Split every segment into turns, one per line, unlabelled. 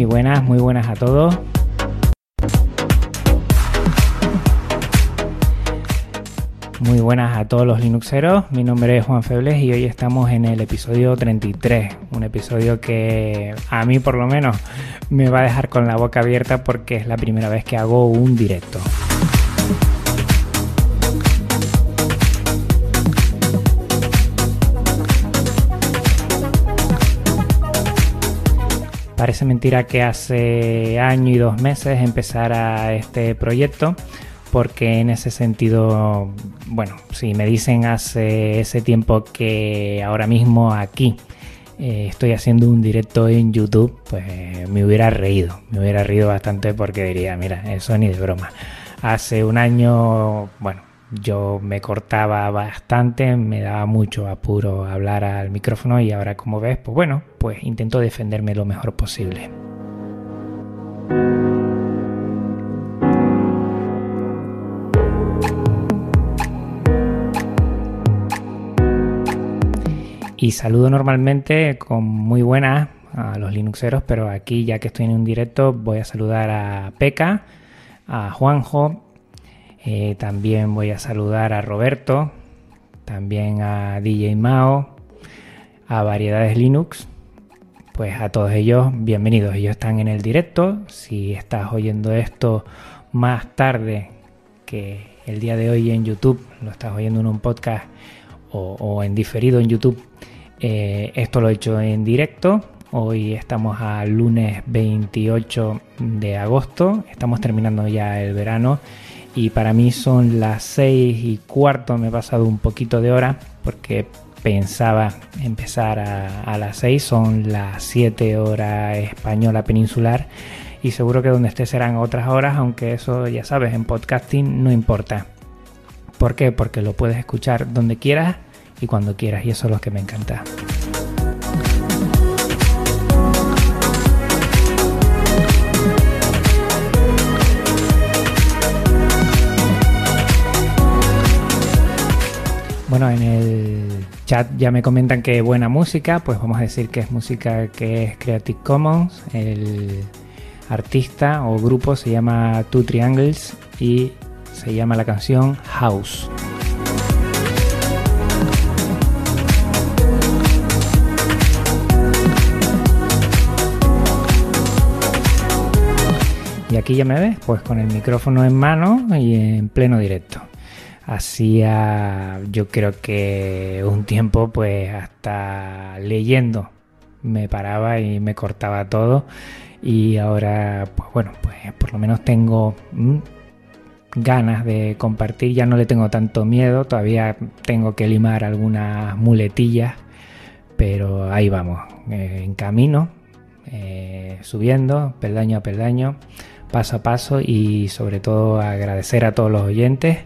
Muy buenas, muy buenas a todos. Muy buenas a todos los Linuxeros, mi nombre es Juan Febles y hoy estamos en el episodio 33, un episodio que a mí por lo menos me va a dejar con la boca abierta porque es la primera vez que hago un directo. Parece mentira que hace año y dos meses empezara este proyecto porque en ese sentido, bueno, si me dicen hace ese tiempo que ahora mismo aquí eh, estoy haciendo un directo en YouTube, pues me hubiera reído, me hubiera reído bastante porque diría, mira, eso ni de broma. Hace un año, bueno, yo me cortaba bastante, me daba mucho apuro hablar al micrófono y ahora como ves, pues bueno, pues intento defenderme lo mejor posible. Y saludo normalmente con muy buenas a los Linuxeros, pero aquí ya que estoy en un directo voy a saludar a Peca, a Juanjo, eh, también voy a saludar a Roberto, también a DJ Mao, a Variedades Linux. Pues a todos ellos, bienvenidos. Ellos están en el directo. Si estás oyendo esto más tarde que el día de hoy en YouTube, lo estás oyendo en un podcast o, en diferido en YouTube, eh, esto lo he hecho en directo. Hoy estamos a lunes 28 de agosto. Estamos terminando ya el verano y para mí son las 6 y cuarto. Me he pasado un poquito de hora porque pensaba empezar a, las 6. Son las 7 horas española peninsular y seguro que donde esté serán otras horas, aunque eso ya sabes, en podcasting no importa. ¿Por qué? Porque lo puedes escuchar donde quieras y cuando quieras y eso es lo que me encanta. Bueno, en el chat ya me comentan que buena música, pues vamos a decir que es música que es Creative Commons. El artista o grupo se llama Two Triangles y se llama la canción House. Y aquí ya me ves, pues con el micrófono en mano y en pleno directo. Hacía yo creo que un tiempo pues hasta leyendo. Me paraba y me cortaba todo. Y ahora pues bueno pues por lo menos tengo mm, ganas de compartir. Ya no le tengo tanto miedo. Todavía tengo que limar algunas muletillas. Pero ahí vamos eh, en camino eh, subiendo peldaño a peldaño paso a paso. Y sobre todo agradecer a todos los oyentes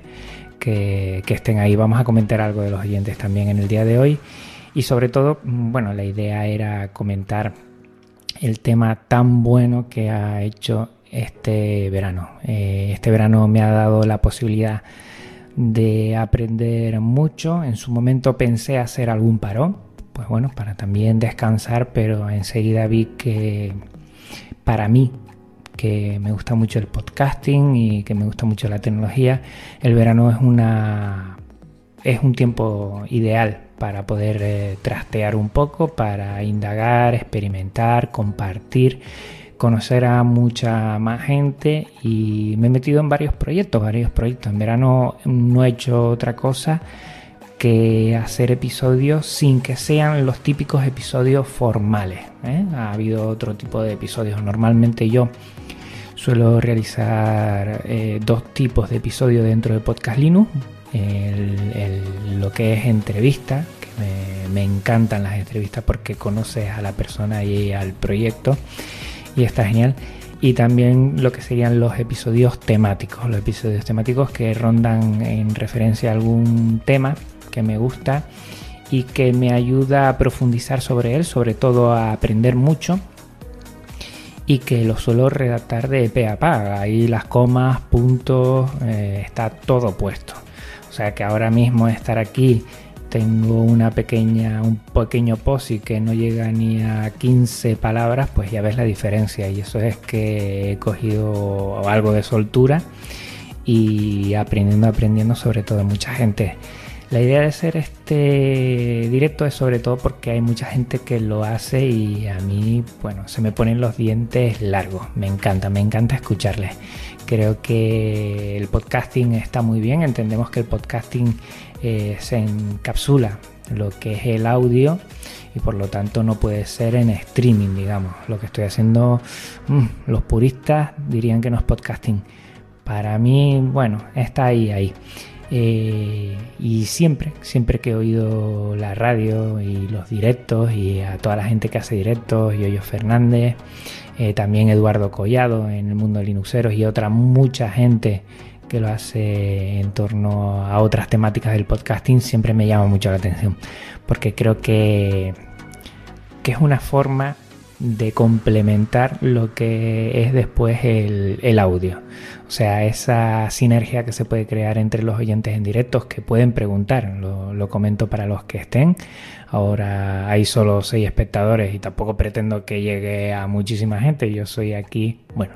que, estén ahí. Vamos a comentar algo de los oyentes también en el día de hoy y sobre todo, bueno, la idea era comentar el tema tan bueno que ha hecho este verano. Eh, este verano me ha dado la posibilidad de aprender mucho. En su momento pensé hacer algún parón, pues bueno, para también descansar, pero enseguida vi que para mí que me gusta mucho el podcasting y que me gusta mucho la tecnología, el verano es una es un tiempo ideal para poder eh, trastear un poco, para indagar, experimentar, compartir, conocer a mucha más gente y me he metido en varios proyectos, varios proyectos. En verano no he hecho otra cosa hacer episodios sin que sean los típicos episodios formales. ¿eh? Ha habido otro tipo de episodios. Normalmente yo suelo realizar eh, dos tipos de episodios dentro de Podcast Linux. lo que es entrevista, que me, encantan las entrevistas porque conoces a la persona y al proyecto y está genial y también lo que serían los episodios temáticos, los episodios temáticos que rondan en referencia a algún tema que me gusta y que me ayuda a profundizar sobre él, sobre todo a aprender mucho y que lo suelo redactar de pe a pa. Ahí las comas, puntos, eh, está todo puesto. O sea que ahora mismo estar aquí tengo una pequeña, un pequeño posi que no llega ni a 15 palabras, pues ya ves la diferencia. Y eso es que he cogido algo de soltura y aprendiendo, aprendiendo sobre todo mucha gente. La idea de hacer este directo es sobre todo porque hay mucha gente que lo hace y a mí, bueno, se me ponen los dientes largos. Me encanta, me encanta escucharles. Creo que el podcasting está muy bien. Entendemos que el podcasting eh, se encapsula lo que es el audio y por lo tanto no puede ser en streaming, digamos. Lo que estoy haciendo, mm, los puristas dirían que no es podcasting. Para mí, bueno, está ahí, ahí. Eh, y siempre, siempre que he oído la radio y los directos y a toda la gente que hace directos, Yoyo Fernández, eh, también Eduardo Collado en el mundo de Linuxeros y otra mucha gente que lo hace en torno a otras temáticas del podcasting siempre me llama mucho la atención porque creo que, que es una forma de complementar lo que es después el, audio. O sea, esa sinergia que se puede crear entre los oyentes en directos que pueden preguntar, lo, lo, comento para los que estén. Ahora hay solo seis espectadores y tampoco pretendo que llegue a muchísima gente. Yo soy aquí, bueno,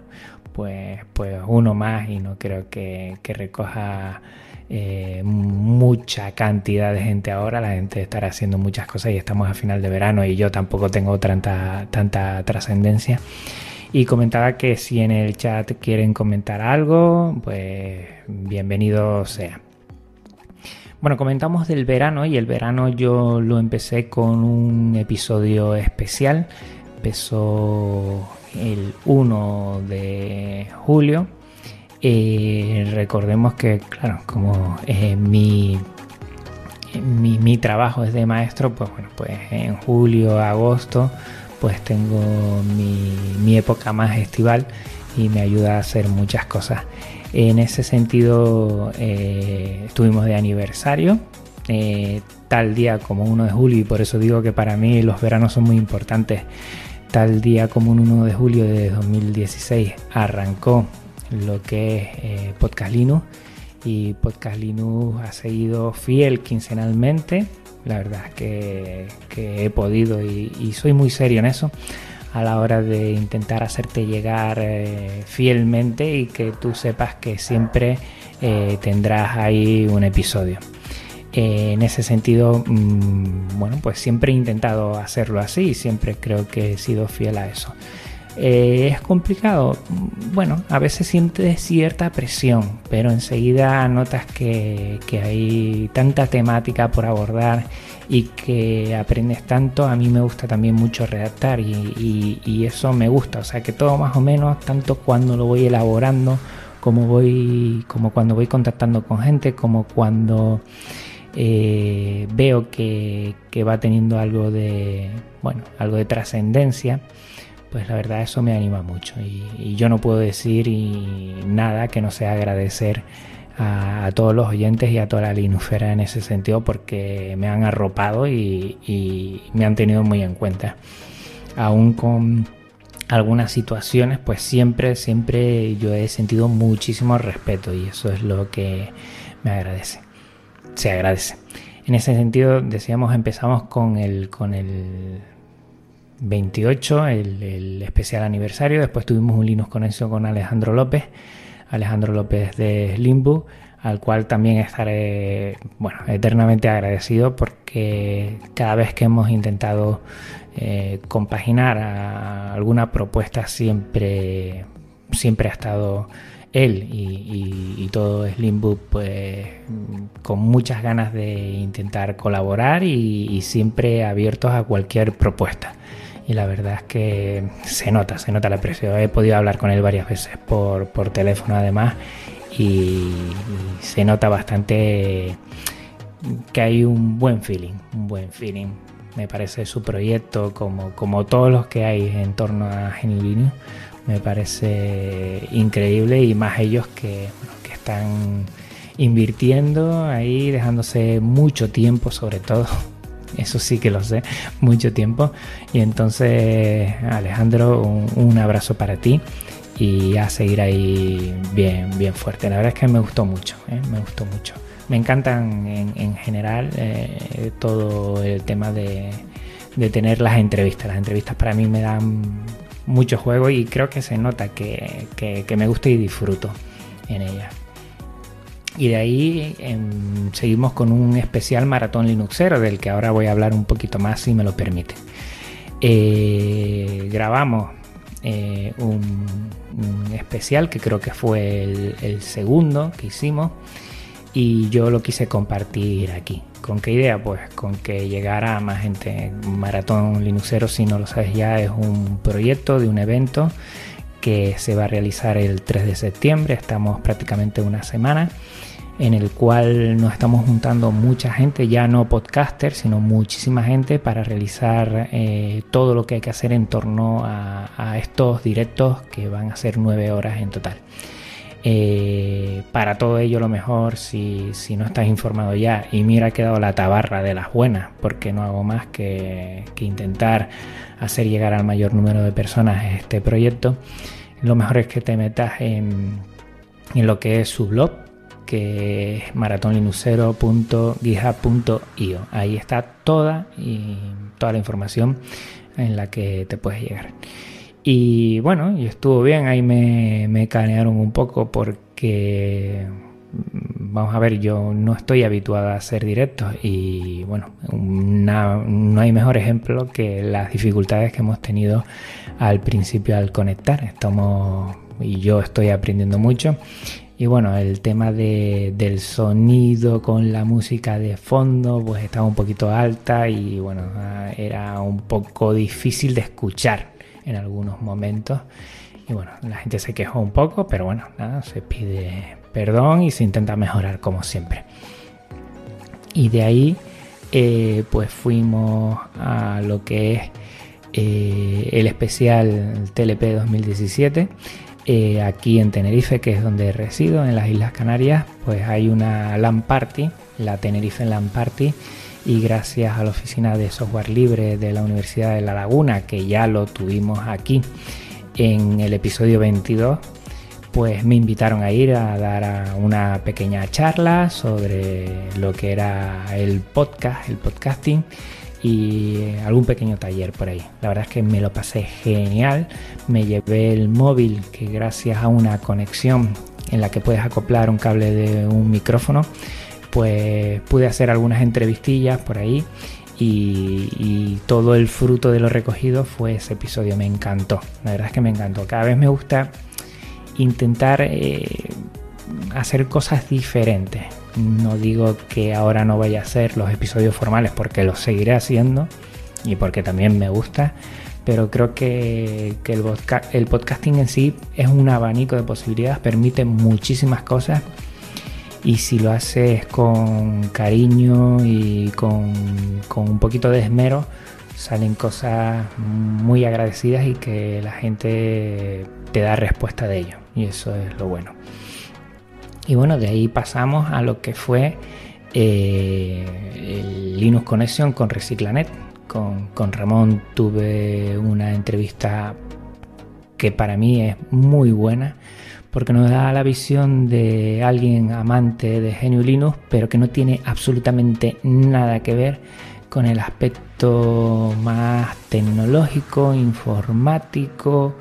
pues, pues uno más y no creo que, recoja eh, mucha cantidad de gente ahora. La gente estará haciendo muchas cosas y estamos a final de verano y yo tampoco tengo tanta, tanta trascendencia. Y comentaba que si en el chat quieren comentar algo, pues bienvenido sea. Bueno, comentamos del verano y el verano yo lo empecé con un episodio especial. Empezó el 1 de julio. Recordemos que, claro, como eh, mi, mi, trabajo es de maestro, pues bueno, pues en julio, agosto, pues tengo mi, época más estival y me ayuda a hacer muchas cosas. En ese sentido, eh, estuvimos de aniversario, eh, tal día como 1 de julio, y por eso digo que para mí los veranos son muy importantes tal día como un 1 de julio de 2016 arrancó lo que es eh, Podcast Linux y Podcast Linux ha seguido fiel quincenalmente. La verdad es que, he podido y, soy muy serio en eso a la hora de intentar hacerte llegar eh, fielmente y que tú sepas que siempre eh, tendrás ahí un episodio. En ese sentido, mm, bueno, pues siempre he intentado hacerlo así y siempre creo que he sido fiel a eso. Eh, ¿Es complicado? Bueno, a veces sientes cierta presión, pero enseguida notas que, hay tanta temática por abordar y que aprendes tanto. A mí me gusta también mucho redactar y, y eso me gusta. O sea que todo más o menos, tanto cuando lo voy elaborando, como voy, como cuando voy contactando con gente, como cuando eh, veo que, va teniendo algo de, bueno, algo de trascendencia, pues la verdad eso me anima mucho y, yo no puedo decir nada que no sea agradecer a, todos los oyentes y a toda la linufera en ese sentido porque me han arropado y, y me han tenido muy en cuenta. Aún con algunas situaciones, pues siempre, siempre yo he sentido muchísimo respeto y eso es lo que me agradece se agradece. En ese sentido, decíamos, empezamos con el, con el 28, el, especial aniversario. Después tuvimos un Linux eso con Alejandro López, Alejandro López de Limbo, al cual también estaré, bueno, eternamente agradecido porque cada vez que hemos intentado eh, compaginar alguna propuesta siempre, siempre ha estado él y, todo Slimbook pues con muchas ganas de intentar colaborar y, siempre abiertos a cualquier propuesta. Y la verdad es que se nota, se nota el aprecio. He podido hablar con él varias veces por, por teléfono además y, se nota bastante que hay un buen feeling, un buen feeling. Me parece su proyecto como, como todos los que hay en torno a Genuino me parece increíble y más ellos que, que están invirtiendo ahí, dejándose mucho tiempo sobre todo. Eso sí que lo sé, mucho tiempo. Y entonces, Alejandro, un, abrazo para ti y a seguir ahí bien, bien fuerte. La verdad es que me gustó mucho, ¿eh? me gustó mucho. Me encantan en, general eh, todo el tema de, de tener las entrevistas. Las entrevistas para mí me dan mucho juego y creo que se nota que, me gusta y disfruto en ella. Y de ahí em, seguimos con un especial maratón Linuxero, del que ahora voy a hablar un poquito más si me lo permite. Eh, grabamos eh, un, especial que creo que fue el segundo que hicimos y yo lo quise compartir aquí. ¿Con qué idea? Pues con que llegara más gente. Maratón Linuxero, si no lo sabes ya, es un proyecto de un evento que se va a realizar el 3 de septiembre. Estamos prácticamente una semana en el cual nos estamos juntando mucha gente, ya no podcasters, sino muchísima gente para realizar eh, todo lo que hay que hacer en torno a, a estos directos que van a ser nueve horas en total. Eh, para todo ello, lo mejor, si, no estás informado ya, y mira, ha quedado la tabarra de las buenas, porque no hago más que, intentar hacer llegar al mayor número de personas este proyecto, lo mejor es que te metas en, lo que es su blog, que es. Ahí está toda, y, toda la información en la que te puedes llegar. Y bueno, y estuvo bien, ahí me, me canearon un poco porque, mm, vamos a ver, yo no estoy habituada a hacer directos y bueno, no hay mejor ejemplo que las dificultades que hemos tenido al principio al conectar. Estamos, y yo estoy aprendiendo mucho. Y bueno, el tema de, del sonido con la música de fondo, pues estaba un poquito alta y bueno, era un poco difícil de escuchar en algunos momentos. Y bueno, la gente se quejó un poco, pero bueno, nada, se pide perdón y se intenta mejorar como siempre. Y de ahí, eh, pues fuimos a lo que es eh, el especial TLP 2017. Eh, aquí en Tenerife, que es donde resido, en las Islas Canarias, pues hay una LAN Party, la Tenerife LAN Party, y gracias a la oficina de software libre de la Universidad de La Laguna, que ya lo tuvimos aquí en el episodio 22, pues me invitaron a ir a dar una pequeña charla sobre lo que era el podcast, el podcasting y algún pequeño taller por ahí. La verdad es que me lo pasé genial. Me llevé el móvil que gracias a una conexión en la que puedes acoplar un cable de un micrófono pues pude hacer algunas entrevistillas por ahí y, todo el fruto de lo recogido fue ese episodio. Me encantó, la verdad es que me encantó. Cada vez me gusta intentar eh, hacer cosas diferentes. No digo que ahora no vaya a hacer los episodios formales porque los seguiré haciendo y porque también me gusta, pero creo que, el, podcasting en sí es un abanico de posibilidades, permite muchísimas cosas y si lo haces con cariño y con, un poquito de esmero, salen cosas muy agradecidas y que la gente te da respuesta de ello. Y eso es lo bueno. Y bueno, de ahí pasamos a lo que fue eh, Linux Connection con Reciclanet. Con, con Ramón tuve una entrevista que para mí es muy buena porque nos da la visión de alguien amante de Genio Linux, pero que no tiene absolutamente nada que ver con el aspecto más tecnológico, informático,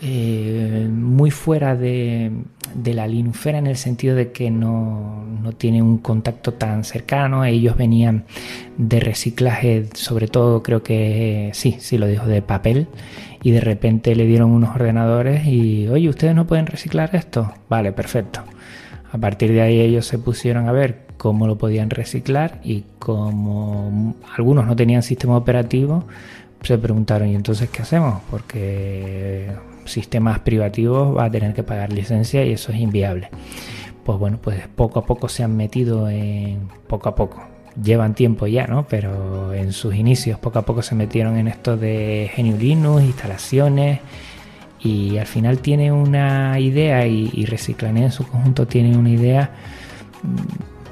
eh, muy fuera de, de la linufera en el sentido de que no, no tiene un contacto tan cercano. Ellos venían de reciclaje, sobre todo creo que sí, sí lo dijo, de papel. Y de repente le dieron unos ordenadores y, oye, ¿ustedes no pueden reciclar esto? Vale, perfecto. A partir de ahí ellos se pusieron a ver cómo lo podían reciclar y como algunos no tenían sistema operativo, se preguntaron, ¿y entonces qué hacemos? Porque sistemas privativos va a tener que pagar licencia y eso es inviable. Pues bueno, pues poco a poco se han metido en poco a poco. Llevan tiempo ya, ¿no? Pero en sus inicios poco a poco se metieron en esto de GNU Linux, instalaciones y al final tiene una idea y, y en su conjunto tiene una idea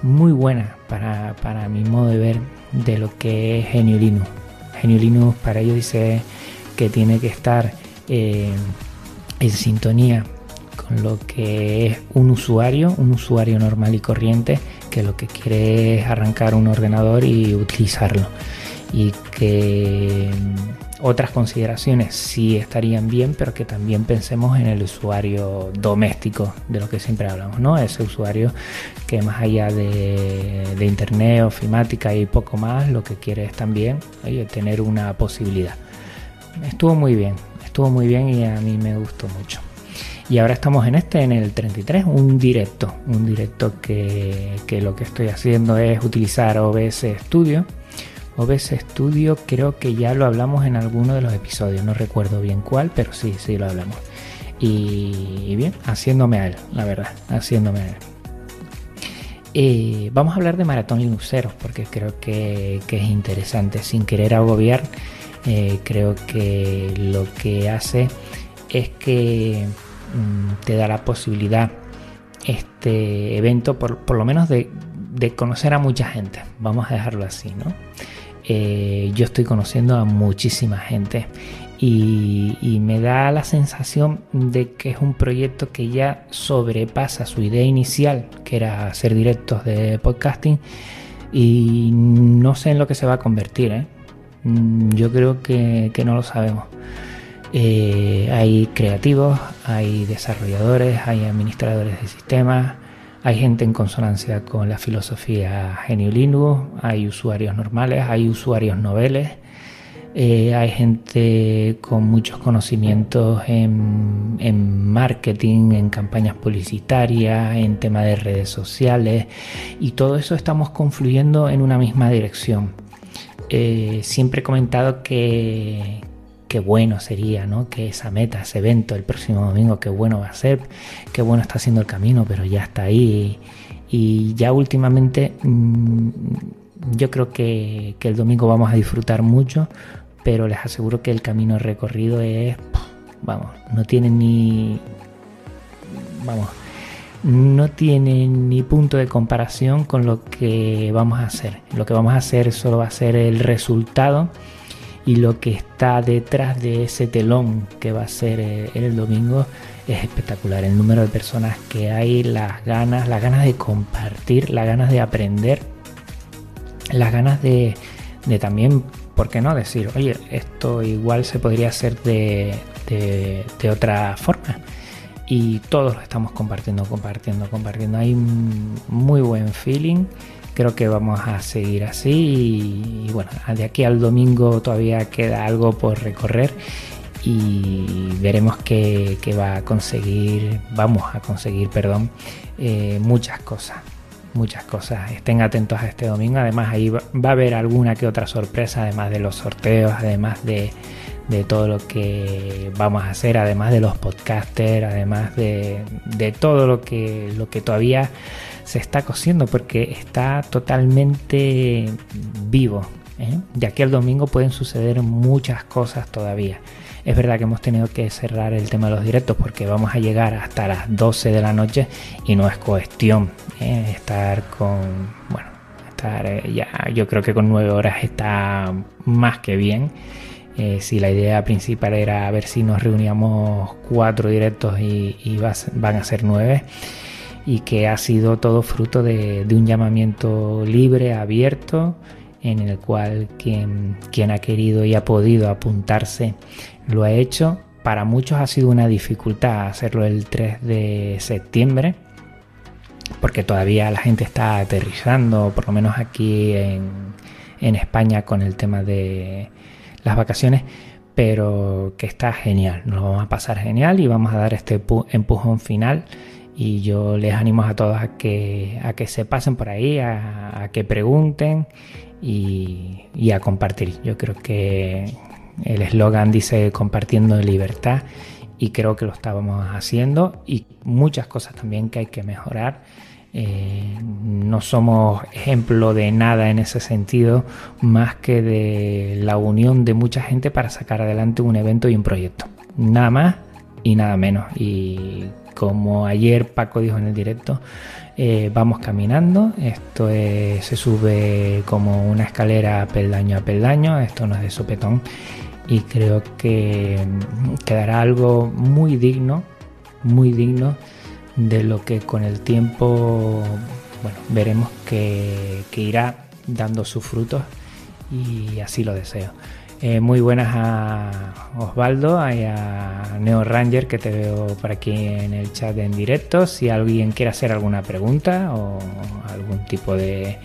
muy buena para, para mi modo de ver de lo que es GNU Linux. GNU Linux para ellos dice que tiene que estar eh, en sintonía con lo que es un usuario, un usuario normal y corriente, que lo que quiere es arrancar un ordenador y utilizarlo. Y que mm, otras consideraciones sí estarían bien, pero que también pensemos en el usuario doméstico, de lo que siempre hablamos, ¿no? Ese usuario que más allá de, internet, ofimática y poco más, lo que quiere es también tener una posibilidad. Estuvo muy bien, estuvo muy bien y a mí me gustó mucho. Y ahora estamos en este, en el 33, un directo, un directo que, lo que estoy haciendo es utilizar OBS Studio. OBS Studio creo que ya lo hablamos en alguno de los episodios, no recuerdo bien cuál, pero sí, sí lo hablamos. Y, bien, haciéndome a él, la verdad, haciéndome a él. Eh, vamos a hablar de Maratón Linuxeros porque creo que, que es interesante, sin querer agobiar eh, creo que lo que hace es que mm, te da la posibilidad este evento, por, lo menos de, conocer a mucha gente. Vamos a dejarlo así, ¿no? Eh, yo estoy conociendo a muchísima gente y, y, me da la sensación de que es un proyecto que ya sobrepasa su idea inicial, que era hacer directos de podcasting, y no sé en lo que se va a convertir, ¿eh? Mm, yo creo que, no lo sabemos. Eh, hay creativos, hay desarrolladores, hay administradores de sistemas, hay gente en consonancia con la filosofía GNU Linux, hay usuarios normales, hay usuarios noveles, eh, hay gente con muchos conocimientos en, en, marketing, en campañas publicitarias, en tema de redes sociales y todo eso estamos confluyendo en una misma dirección. Eh, siempre he comentado que, qué bueno sería, ¿no? Que esa meta, ese evento el próximo domingo, qué bueno va a ser, qué bueno está haciendo el camino, pero ya está ahí. Y ya últimamente mm, yo creo que, que, el domingo vamos a disfrutar mucho, pero les aseguro que el camino recorrido es, vamos, no tiene ni, vamos, no tiene ni punto de comparación con lo que vamos a hacer. Lo que vamos a hacer solo va a ser el resultado y lo que está detrás de ese telón que va a ser eh, el domingo es espectacular. El número de personas que hay, las ganas, las ganas de compartir, las ganas de aprender, las ganas de, también, ¿por qué no? Decir, oye, esto igual se podría hacer de, de otra forma y todos lo estamos compartiendo, compartiendo, compartiendo. Hay un muy buen feeling. Creo que vamos a seguir así y, bueno, de aquí al domingo todavía queda algo por recorrer y veremos que, va a conseguir, vamos a conseguir, perdón, eh, muchas cosas muchas cosas. Estén atentos a este domingo. Además, ahí va, a haber alguna que otra sorpresa, además de los sorteos, además de, de todo lo que vamos a hacer, además de los podcasters, además de, todo lo que, lo que todavía se está cosiendo, porque está totalmente vivo. ¿eh? De aquí al domingo pueden suceder muchas cosas todavía. Es verdad que hemos tenido que cerrar el tema de los directos porque vamos a llegar hasta las 12 de la noche y no es cuestión ¿eh? estar con, bueno, estar eh, ya, yo creo que con 9 horas está más que bien eh, si la idea principal era ver si nos reuníamos cuatro directos y, van a ser nueve y que ha sido todo fruto de, un llamamiento libre, abierto, en el cual quien, quien, ha querido y ha podido apuntarse lo ha hecho. Para muchos ha sido una dificultad hacerlo el 3 de septiembre, porque todavía la gente está aterrizando, por lo menos aquí en, en España, con el tema de las vacaciones, pero que está genial, nos vamos a pasar genial y vamos a dar este empujón final y yo les animo a todos a que, a que se pasen por ahí, a, que pregunten y, y, a compartir. Yo creo que el eslogan dice compartiendo libertad y creo que lo estábamos haciendo y muchas cosas también que hay que mejorar. Eh, no somos ejemplo de nada en ese sentido más que de la unión de mucha gente para sacar adelante un evento y un proyecto. Nada más y nada menos. Y como ayer Paco dijo en el directo, eh, vamos caminando. Esto se sube como una escalera peldaño a peldaño. Esto no es de sopetón. Y creo que quedará algo muy digno, muy digno de lo que con el tiempo, bueno, veremos que, que irá dando sus frutos y así lo deseo. Eh, muy buenas a Osvaldo y a Neo Ranger que te veo por aquí en el chat en directo. Si alguien quiere hacer alguna pregunta o algún tipo de,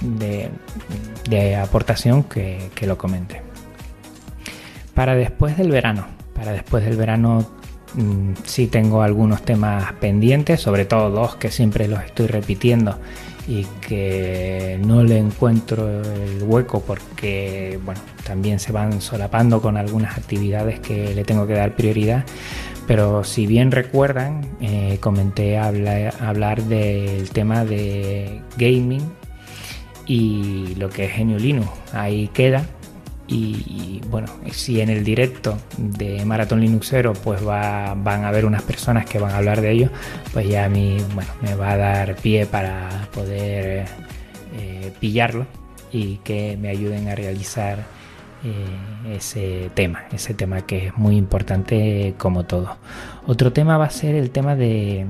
de, aportación, que, que, lo comente. Para después del verano, para después del verano mm, sí tengo algunos temas pendientes, sobre todo dos que siempre los estoy repitiendo y que no le encuentro el hueco porque bueno también se van solapando con algunas actividades que le tengo que dar prioridad. Pero si bien recuerdan eh, comenté hablar del tema de gaming y lo que es Genio Linux. Ahí queda y, bueno, si en el directo de Maratón Linuxero pues va, van a haber unas personas que van a hablar de ello, pues ya a mí bueno, me va a dar pie para poder eh, pillarlo y que me ayuden a realizar eh, ese tema, ese tema que es muy importante como todo. Otro tema va a ser el tema de,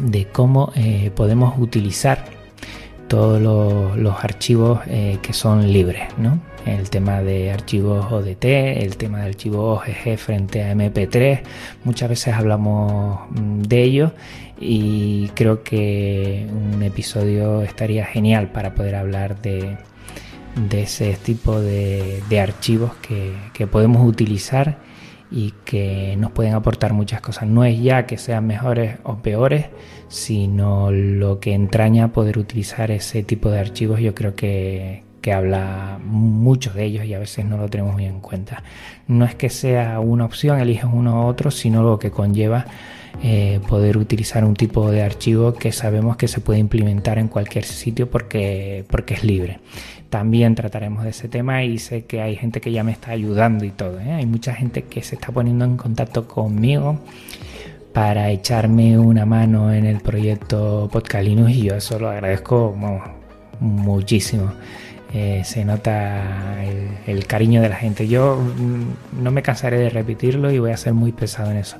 de cómo eh, podemos utilizar todos los, archivos que son libres, ¿no? El tema de archivos ODT, el tema de archivos OGG frente a MP3, muchas veces hablamos mm, de ello y creo que un episodio estaría genial para poder hablar de, ese tipo de, archivos que, que, podemos utilizar y que nos pueden aportar muchas cosas. No es ya que sean mejores o peores, sino lo que entraña poder utilizar ese tipo de archivos yo creo que, que habla muchos de ellos y a veces no lo tenemos muy en cuenta. No es que sea una opción, eliges uno u otro, sino lo que conlleva eh, poder utilizar un tipo de archivo que sabemos que se puede implementar en cualquier sitio porque, porque es libre. También trataremos de ese tema y sé que hay gente que ya me está ayudando y todo. ¿eh? Hay mucha gente que se está poniendo en contacto conmigo para echarme una mano en el proyecto Podcalinos y yo eso lo agradezco muchísimo. Eh, se nota el, cariño de la gente. Yo mm, no me cansaré de repetirlo y voy a ser muy pesado en eso.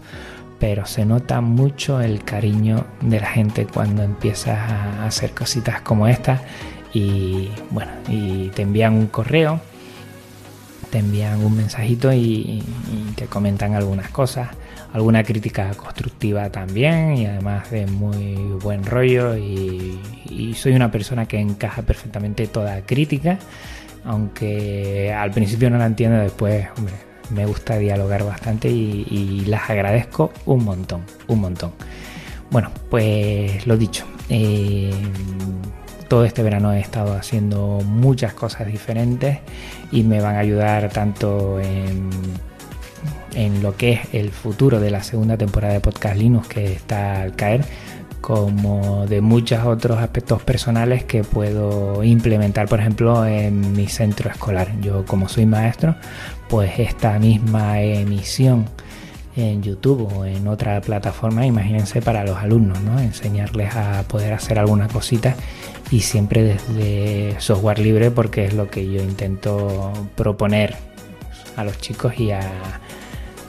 Pero se nota mucho el cariño de la gente cuando empiezas a hacer cositas como esta. Y bueno, y te envían un correo, te envían un mensajito y te comentan algunas cosas alguna crítica constructiva también y además de muy buen rollo y, soy una persona que encaja perfectamente toda crítica aunque al principio no la entiendo después hombre, me gusta dialogar bastante y, las agradezco un montón un montón. Bueno pues lo dicho eh, todo este verano he estado haciendo muchas cosas diferentes y me van a ayudar tanto en en lo que es el futuro de la segunda temporada de Podcast Linux que está al caer, como de muchos otros aspectos personales que puedo implementar, por ejemplo, en mi centro escolar. Yo como soy maestro, pues esta misma emisión en YouTube o en otra plataforma, imagínense para los alumnos, ¿no? Enseñarles a poder hacer alguna cosita y siempre desde software libre porque es lo que yo intento proponer a los chicos y a,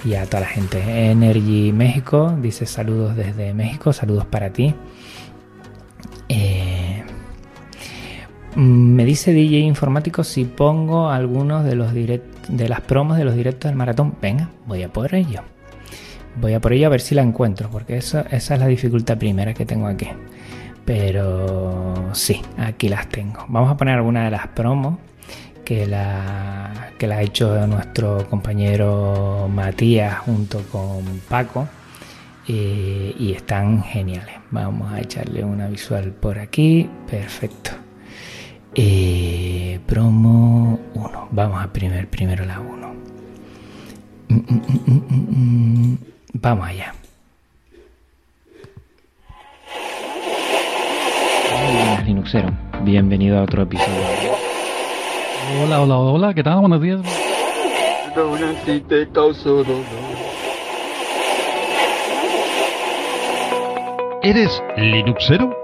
y a toda la gente. Energy México dice saludos desde México, saludos para ti. Eh, me dice DJ Informático si pongo algunos de, los de las promos de los directos del maratón. Venga, voy a por ello. Voy a por ello a ver si la encuentro, porque esa es la dificultad primera que tengo aquí. Pero sí, aquí las tengo. Vamos a poner alguna de las promos que la, que la ha hecho nuestro compañero Matías junto con Paco. Eh, y están geniales. Vamos a echarle una visual por aquí. Perfecto. Eh, promo 1. Vamos a primer, primero la 1. Mm, mm, mm, Vamos allá. Linuxero, bienvenido a otro episodio.
Hola, hola, hola, ¿qué tal? Buenos días.
¿Eres Linuxero?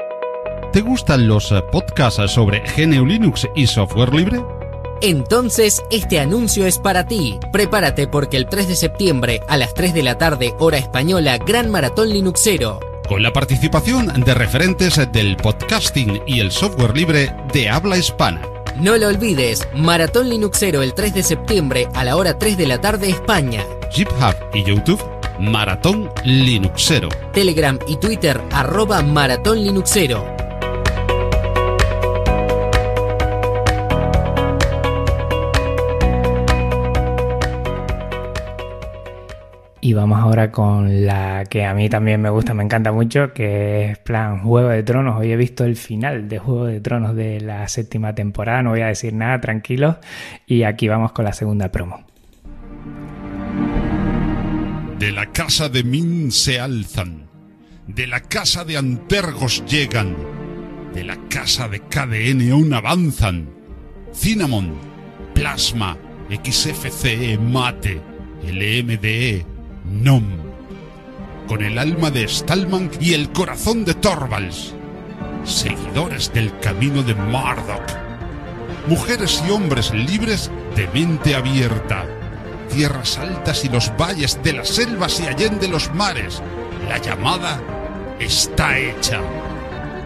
¿Te gustan los eh, podcasts sobre GNU Linux y software libre?
Entonces, este anuncio es para ti. Prepárate porque el 3 de septiembre a las 3 de la tarde, hora española, Gran Maratón Linuxero.
Con la participación de referentes del podcasting y el software libre de habla hispana.
No lo olvides, Maratón Linuxero el 3 de septiembre a la hora 3 de la tarde España.
GitHub y YouTube, Maratón Linuxero.
Telegram y Twitter, arroba Maratón Linuxero.
Y vamos ahora con la que a mí también me gusta, me encanta mucho, que es plan Juego de Tronos. Hoy he visto el final de Juego de Tronos de la séptima temporada, no voy a decir nada, tranquilos. Y aquí vamos con la segunda promo.
De la casa de Min se alzan, de la casa de Antergos llegan, de la casa de KDN aún avanzan. Cinnamon, Plasma, XFCE, Mate, LMDE, Nom, con el alma de Stallman y el corazón de Torvalds, seguidores del camino de Marduk, mujeres y hombres libres de mente abierta, tierras altas y los valles de las selvas y allende los mares, la llamada está hecha.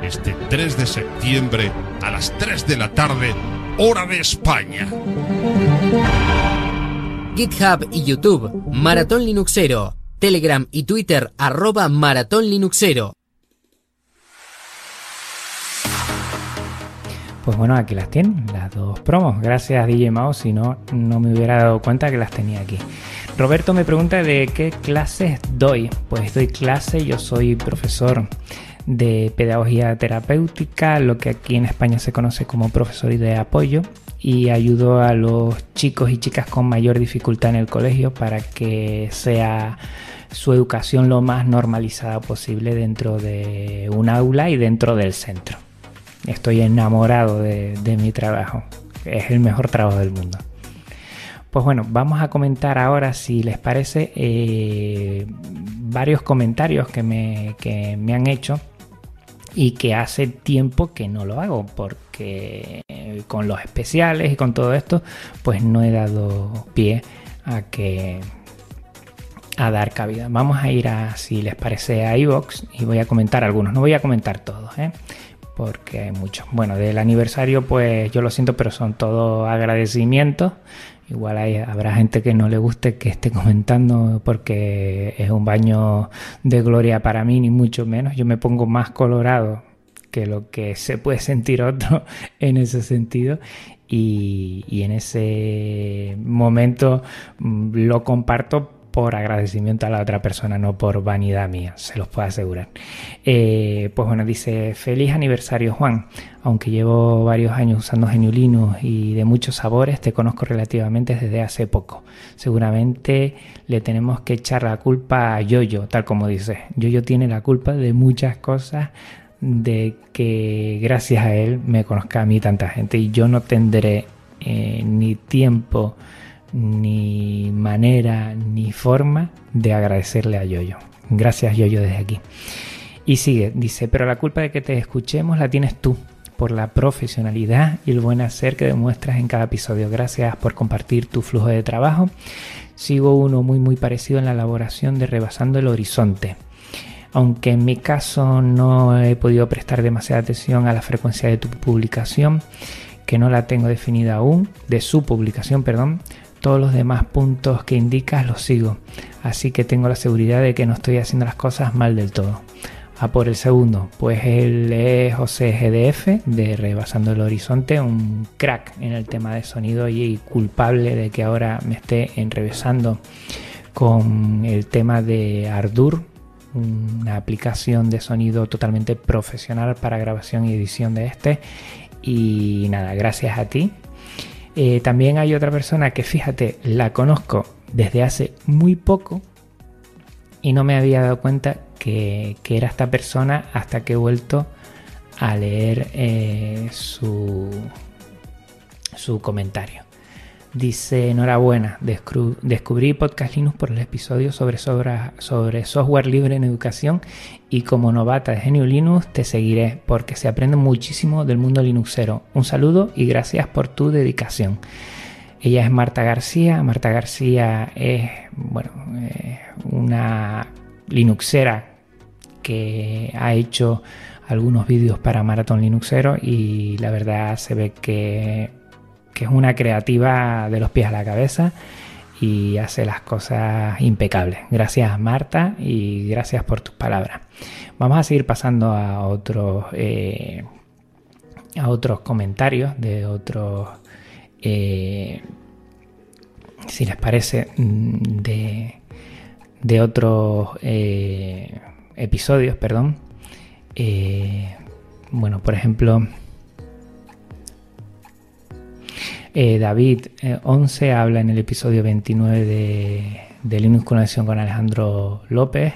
Este 3 de septiembre a las 3 de la tarde, hora de España.
GitHub y YouTube, Maratón Linuxero, Telegram y Twitter, arroba Maratón Linuxero.
Pues bueno, aquí las tienen, las dos promos. Gracias DJ Mao, si no, no me hubiera dado cuenta que las tenía aquí. Roberto me pregunta de qué clases doy. Pues doy clase, yo soy profesor de pedagogía terapéutica, lo que aquí en España se conoce como profesor de apoyo y ayudo a los chicos y chicas con mayor dificultad en el colegio para que sea su educación lo más normalizada posible dentro de un aula y dentro del centro. Estoy enamorado de, mi trabajo, es el mejor trabajo del mundo. Pues bueno, vamos a comentar ahora, si les parece, eh, varios comentarios que me, que me han hecho y que hace tiempo que no lo hago porque eh, con los especiales y con todo esto pues no he dado pie a que a dar cabida. Vamos a ir a si les parece a iVox y voy a comentar algunos, no voy a comentar todos, ¿eh? porque hay muchos. Bueno, del aniversario pues yo lo siento, pero son todos agradecimientos Igual hay, habrá gente que no le guste que esté comentando porque es un baño de gloria para mí, ni mucho menos. Yo me pongo más colorado que lo que se puede sentir otro en ese sentido. Y, en ese momento mm, lo comparto por agradecimiento a la otra persona, no por vanidad mía, se los puedo asegurar. Eh, pues bueno, dice, feliz aniversario Juan, aunque llevo varios años usando Geniulinus y de muchos sabores, te conozco relativamente desde hace poco. Seguramente le tenemos que echar la culpa a Yoyo, tal como dice. Yoyo tiene la culpa de muchas cosas de que gracias a él me conozca a mí tanta gente y yo no tendré eh, ni tiempo ni manera ni forma de agradecerle a Yoyo. Gracias Yoyo desde aquí. Y sigue, dice, pero la culpa de que te escuchemos la tienes tú por la profesionalidad y el buen hacer que demuestras en cada episodio. Gracias por compartir tu flujo de trabajo. Sigo uno muy muy parecido en la elaboración de Rebasando el Horizonte. Aunque en mi caso no he podido prestar demasiada atención a la frecuencia de tu publicación, que no la tengo definida aún, de su publicación, perdón, todos los demás puntos que indicas los sigo, así que tengo la seguridad de que no estoy haciendo las cosas mal del todo. A por el segundo, pues él es José GDF de Rebasando el Horizonte, un crack en el tema de sonido y culpable de que ahora me esté enrevesando con el tema de Ardour, una aplicación de sonido totalmente profesional para grabación y edición de este. Y nada, gracias a ti. Eh, también hay otra persona que fíjate, la conozco desde hace muy poco y no me había dado cuenta que, era esta persona hasta que he vuelto a leer eh, su, su comentario. Dice, enhorabuena, descubrí Podcast Linux por el episodio sobre, sobre, software libre en educación y como novata de Genio Linux te seguiré porque se aprende muchísimo del mundo linuxero. Un saludo y gracias por tu dedicación. Ella es Marta García. Marta García es, bueno, eh, una linuxera que ha hecho algunos vídeos para Maratón Linuxero y la verdad se ve que que es una creativa de los pies a la cabeza y hace las cosas impecables. Gracias Marta y gracias por tus palabras. Vamos a seguir pasando a otros eh, a otros comentarios de otros eh, si les parece mm, de, de otros eh, episodios, perdón. bueno, por ejemplo, Eh, David 11 eh, habla en el episodio 29 de, Linux Conexión con Alejandro López.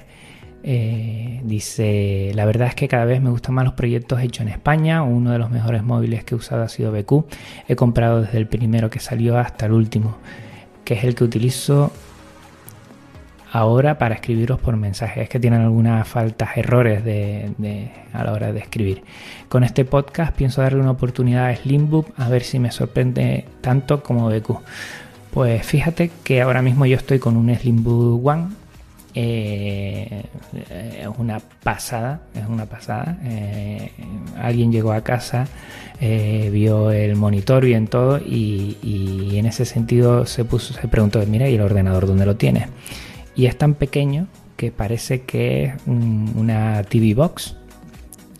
Eh, dice, la verdad es que cada vez me gustan más los proyectos hechos en España. Uno de los mejores móviles que he usado ha sido BQ. He comprado desde el primero que salió hasta el último, que es el que utilizo ahora para escribiros por mensaje. Es que tienen algunas faltas, errores a la hora de escribir. Con este podcast pienso darle una oportunidad a Slimbook a ver si me sorprende tanto como BQ. Pues fíjate que ahora mismo yo estoy con un Slimbook One. Eh, es una pasada, es una pasada. Eh, alguien llegó a casa, eh, vio el monitor, y en todo y, y, en ese sentido se puso, se preguntó, mira, ¿y el ordenador dónde lo tienes? Y es tan pequeño que parece que es una TV Box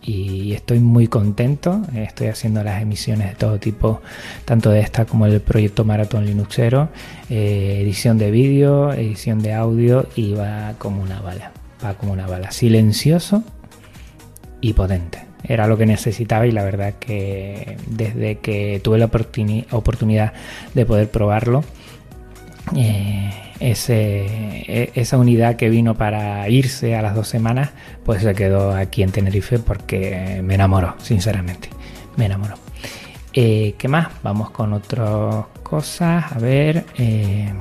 y estoy muy contento. Estoy haciendo las emisiones de todo tipo, tanto de esta como el proyecto Maratón Linuxero, eh, edición de vídeo, edición de audio y va como una bala. Va como una bala. Silencioso y potente. Era lo que necesitaba y la verdad que desde que tuve la oportunidad de poder probarlo, eh, e, esa unidad que vino para irse a las dos semanas, pues se quedó aquí en Tenerife porque me enamoró, sinceramente. Me enamoró. Eh, ¿Qué más? Vamos con otras cosas. A ver. Eh,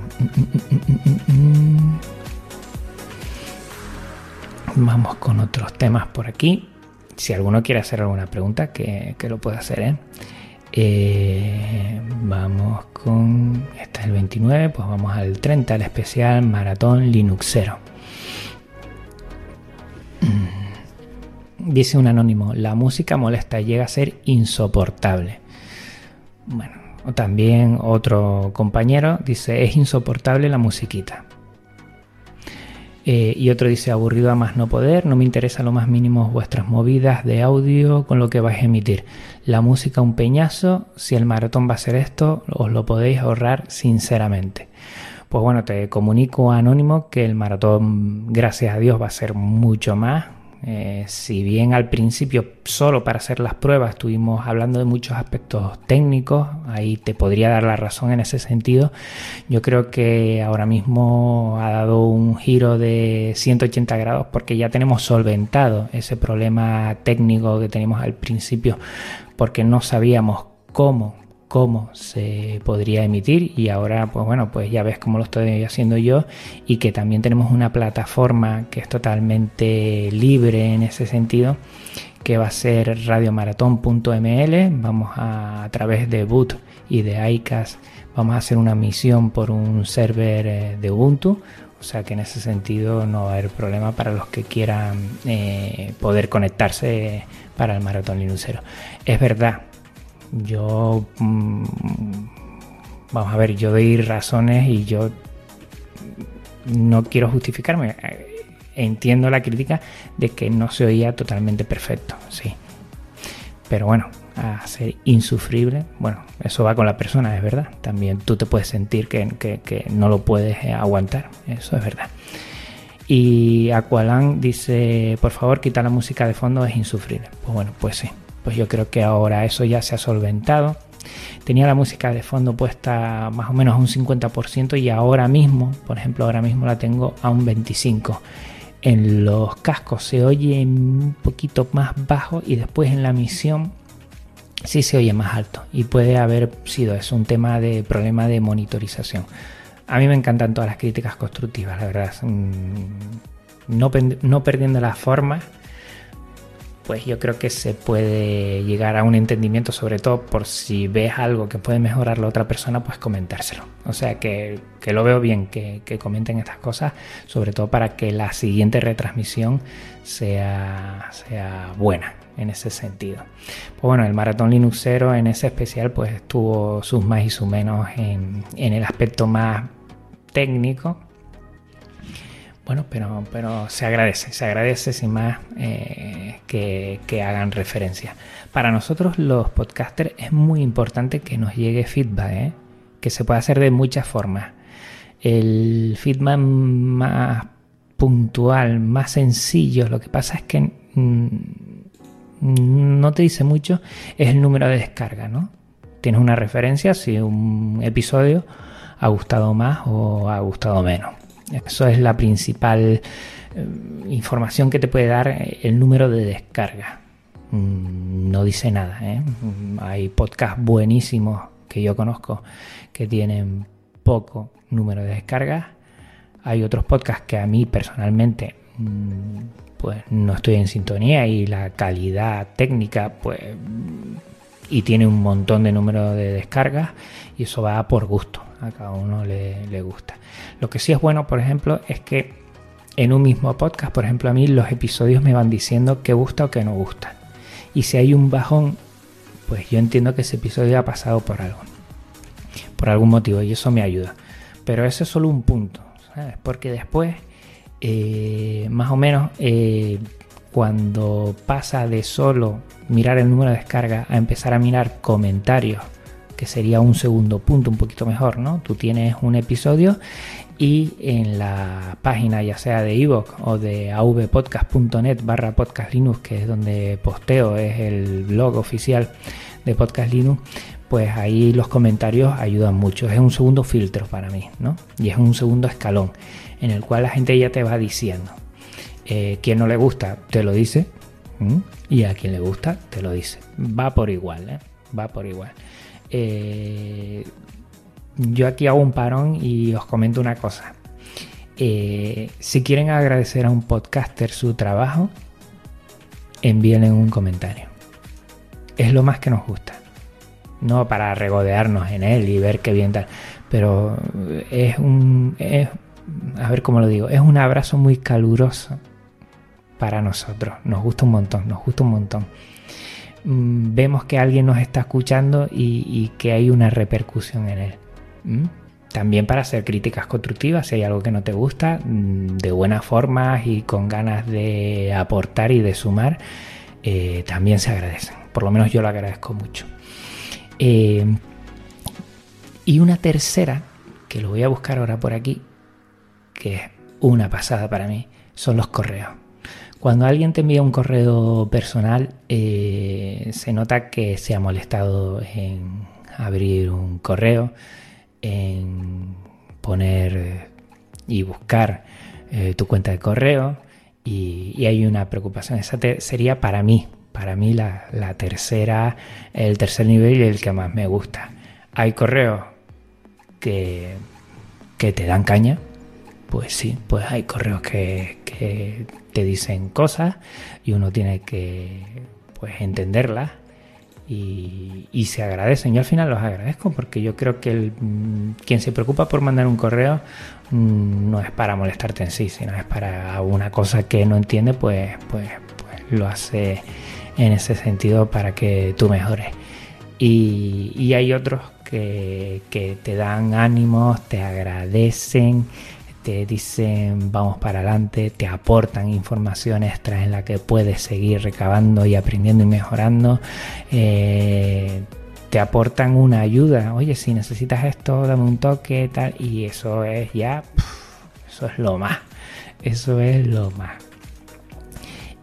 vamos con otros temas por aquí. Si alguno quiere hacer alguna pregunta, que, que lo puede hacer. ¿eh? Eh, vamos con. Este es el 29, pues vamos al 30, el especial Maratón Linuxero. Mm. Dice un anónimo: La música molesta, llega a ser insoportable. Bueno, también otro compañero dice: Es insoportable la musiquita. Eh, y otro dice aburrido a más no poder, no me interesa lo más mínimo vuestras movidas de audio con lo que vais a emitir. La música un peñazo, si el maratón va a ser esto, os lo podéis ahorrar sinceramente. Pues bueno, te comunico anónimo que el maratón, gracias a Dios, va a ser mucho más, eh, si bien al principio solo para hacer las pruebas estuvimos hablando de muchos aspectos técnicos, ahí te podría dar la razón en ese sentido, yo creo que ahora mismo ha dado un giro de 180 grados porque ya tenemos solventado ese problema técnico que teníamos al principio porque no sabíamos cómo cómo se podría emitir y ahora pues bueno pues ya ves cómo lo estoy haciendo yo y que también tenemos una plataforma que es totalmente libre en ese sentido que va a ser radiomaratón.ml vamos a, través de boot y de iCast vamos a hacer una misión por un server eh, de Ubuntu. O sea que en ese sentido no va a haber problema para los que quieran eh, poder conectarse para el maratón Linuxero. Es verdad, yo mm, vamos a ver, yo doy razones y yo no quiero justificarme. Entiendo la crítica de que no se oía totalmente perfecto, sí. Pero bueno, a ser insufrible, bueno, eso va con la persona, es verdad. También tú te puedes sentir que, no lo puedes aguantar, eso es verdad. Y Aqualan dice, por favor, quita la música de fondo, es insufrible. Pues bueno, pues sí, pues yo creo que ahora eso ya se ha solventado tenía la música de fondo puesta más o menos a un 50% y ahora mismo, por ejemplo, ahora mismo la tengo a un 25%. En los cascos se oye un poquito más bajo y después en la misión sí se oye más alto y puede haber sido eso un tema de problema de monitorización. A mí me encantan todas las críticas constructivas, la verdad. Mm, no, no perdiendo las formas pues yo creo que se puede llegar a un entendimiento, sobre todo por si ves algo que puede mejorar la otra persona, pues comentárselo. O sea que, lo veo bien que, comenten estas cosas, sobre todo para que la siguiente retransmisión sea, sea buena en ese sentido. Pues bueno, el Maratón Linuxero en ese especial pues tuvo sus más y sus menos en, en el aspecto más técnico, bueno, pero, pero se agradece, se agradece sin más eh, que, hagan referencia. Para nosotros los podcasters es muy importante que nos llegue feedback, ¿eh? que se puede hacer de muchas formas. El feedback más puntual, más sencillo, lo que pasa es que mm, no te dice mucho, es el número de descarga, ¿no? Tienes una referencia si un episodio ha gustado más o ha gustado menos. Eso es la principal eh, información que te puede dar eh, el número de descarga. Mm, no dice nada. ¿eh? Mm, hay podcasts buenísimos que yo conozco que tienen poco número de descargas. Hay otros podcasts que a mí personalmente mm, pues no estoy en sintonía y la calidad técnica pues y tiene un montón de número de descargas y eso va por gusto, a cada uno le, gusta. Lo que sí es bueno, por ejemplo, es que en un mismo podcast, por ejemplo, a mí los episodios me van diciendo qué gusta o qué no gusta. Y si hay un bajón, pues yo entiendo que ese episodio ha pasado por algo, por algún motivo, y eso me ayuda. Pero eso es solo un punto, ¿sabes? Porque después, eh, más o menos, eh, cuando pasa de solo mirar el número de descarga a empezar a mirar comentarios, que sería un segundo punto un poquito mejor, ¿no? Tú tienes un episodio y en la página ya sea de iVoox o de avpodcast.net barra podcast Linux, que es donde posteo, es el blog oficial de Podcast Linux, pues ahí los comentarios ayudan mucho. Es un segundo filtro para mí, ¿no? Y es un segundo escalón en el cual la gente ya te va diciendo. Eh, quien no le gusta, te lo dice. Y a quien le gusta, te lo dice. Va por igual, ¿eh? Va por igual. Eh, yo aquí hago un parón y os comento una cosa. Eh, si quieren agradecer a un podcaster su trabajo, envíenle un comentario. Es lo más que nos gusta. No para regodearnos en él y ver qué bien tal. Pero es un. a ver cómo lo digo. Es un abrazo muy caluroso para nosotros. Nos gusta un montón, nos gusta un montón. Mm, vemos que alguien nos está escuchando y, que hay una repercusión en él. También para hacer críticas constructivas, si hay algo que no te gusta, mm, de buena forma y con ganas de aportar y de sumar, eh, también se agradecen. Por lo menos yo lo agradezco mucho. Eh, y una tercera, que lo voy a buscar ahora por aquí, que es una pasada para mí, son los correos. Cuando alguien te envía un correo personal, eh, se nota que se ha molestado en abrir un correo, en poner y buscar eh, tu cuenta de correo y, hay una preocupación. Esa sería para mí, para mí la, tercera, el tercer nivel y el que más me gusta. Hay correos que, que te dan caña, pues sí, pues hay correos que, te dicen cosas y uno tiene que pues entenderlas y, se agradecen. Yo al final los agradezco porque yo creo que el, mm, quien se preocupa por mandar un correo mm, no es para molestarte en sí, sino es para una cosa que no entiende, pues, pues, pues lo hace en ese sentido para que tú mejores. Y, y hay otros que, que te dan ánimos, te agradecen, te dicen vamos para adelante, te aportan información extra en la que puedes seguir recabando y aprendiendo y mejorando. Eh, te aportan una ayuda, oye, si necesitas esto, dame un toque, tal, y eso es ya, eso es lo más, eso es lo más.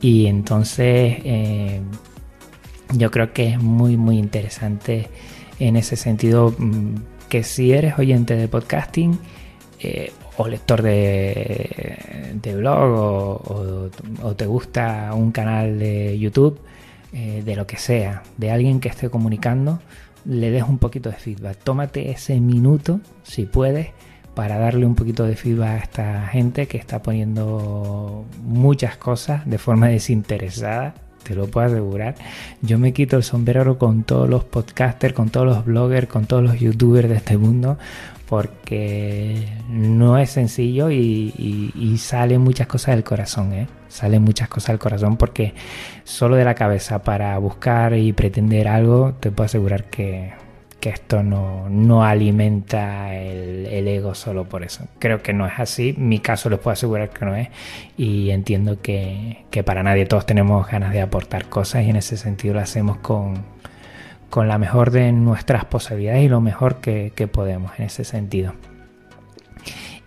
Y entonces eh, yo creo que es muy, muy interesante en ese sentido mm, que si eres oyente de podcasting, eh, o lector de, blog o, te gusta un canal de YouTube, eh, de lo que sea, de alguien que esté comunicando, le des un poquito de feedback. Tómate ese minuto, si puedes, para darle un poquito de feedback a esta gente que está poniendo muchas cosas de forma desinteresada. Te lo puedo asegurar. Yo me quito el sombrero con todos los podcasters, con todos los bloggers, con todos los youtubers de este mundo, porque no es sencillo y, salen muchas cosas del corazón, ¿eh? Salen muchas cosas del corazón porque solo de la cabeza para buscar y pretender algo, te puedo asegurar que, esto no, alimenta el, ego solo por eso. Creo que no es así, mi caso les puedo asegurar que no es y entiendo que, que para nadie todos tenemos ganas de aportar cosas y en ese sentido lo hacemos con, con la mejor de nuestras posibilidades y lo mejor que, podemos en ese sentido.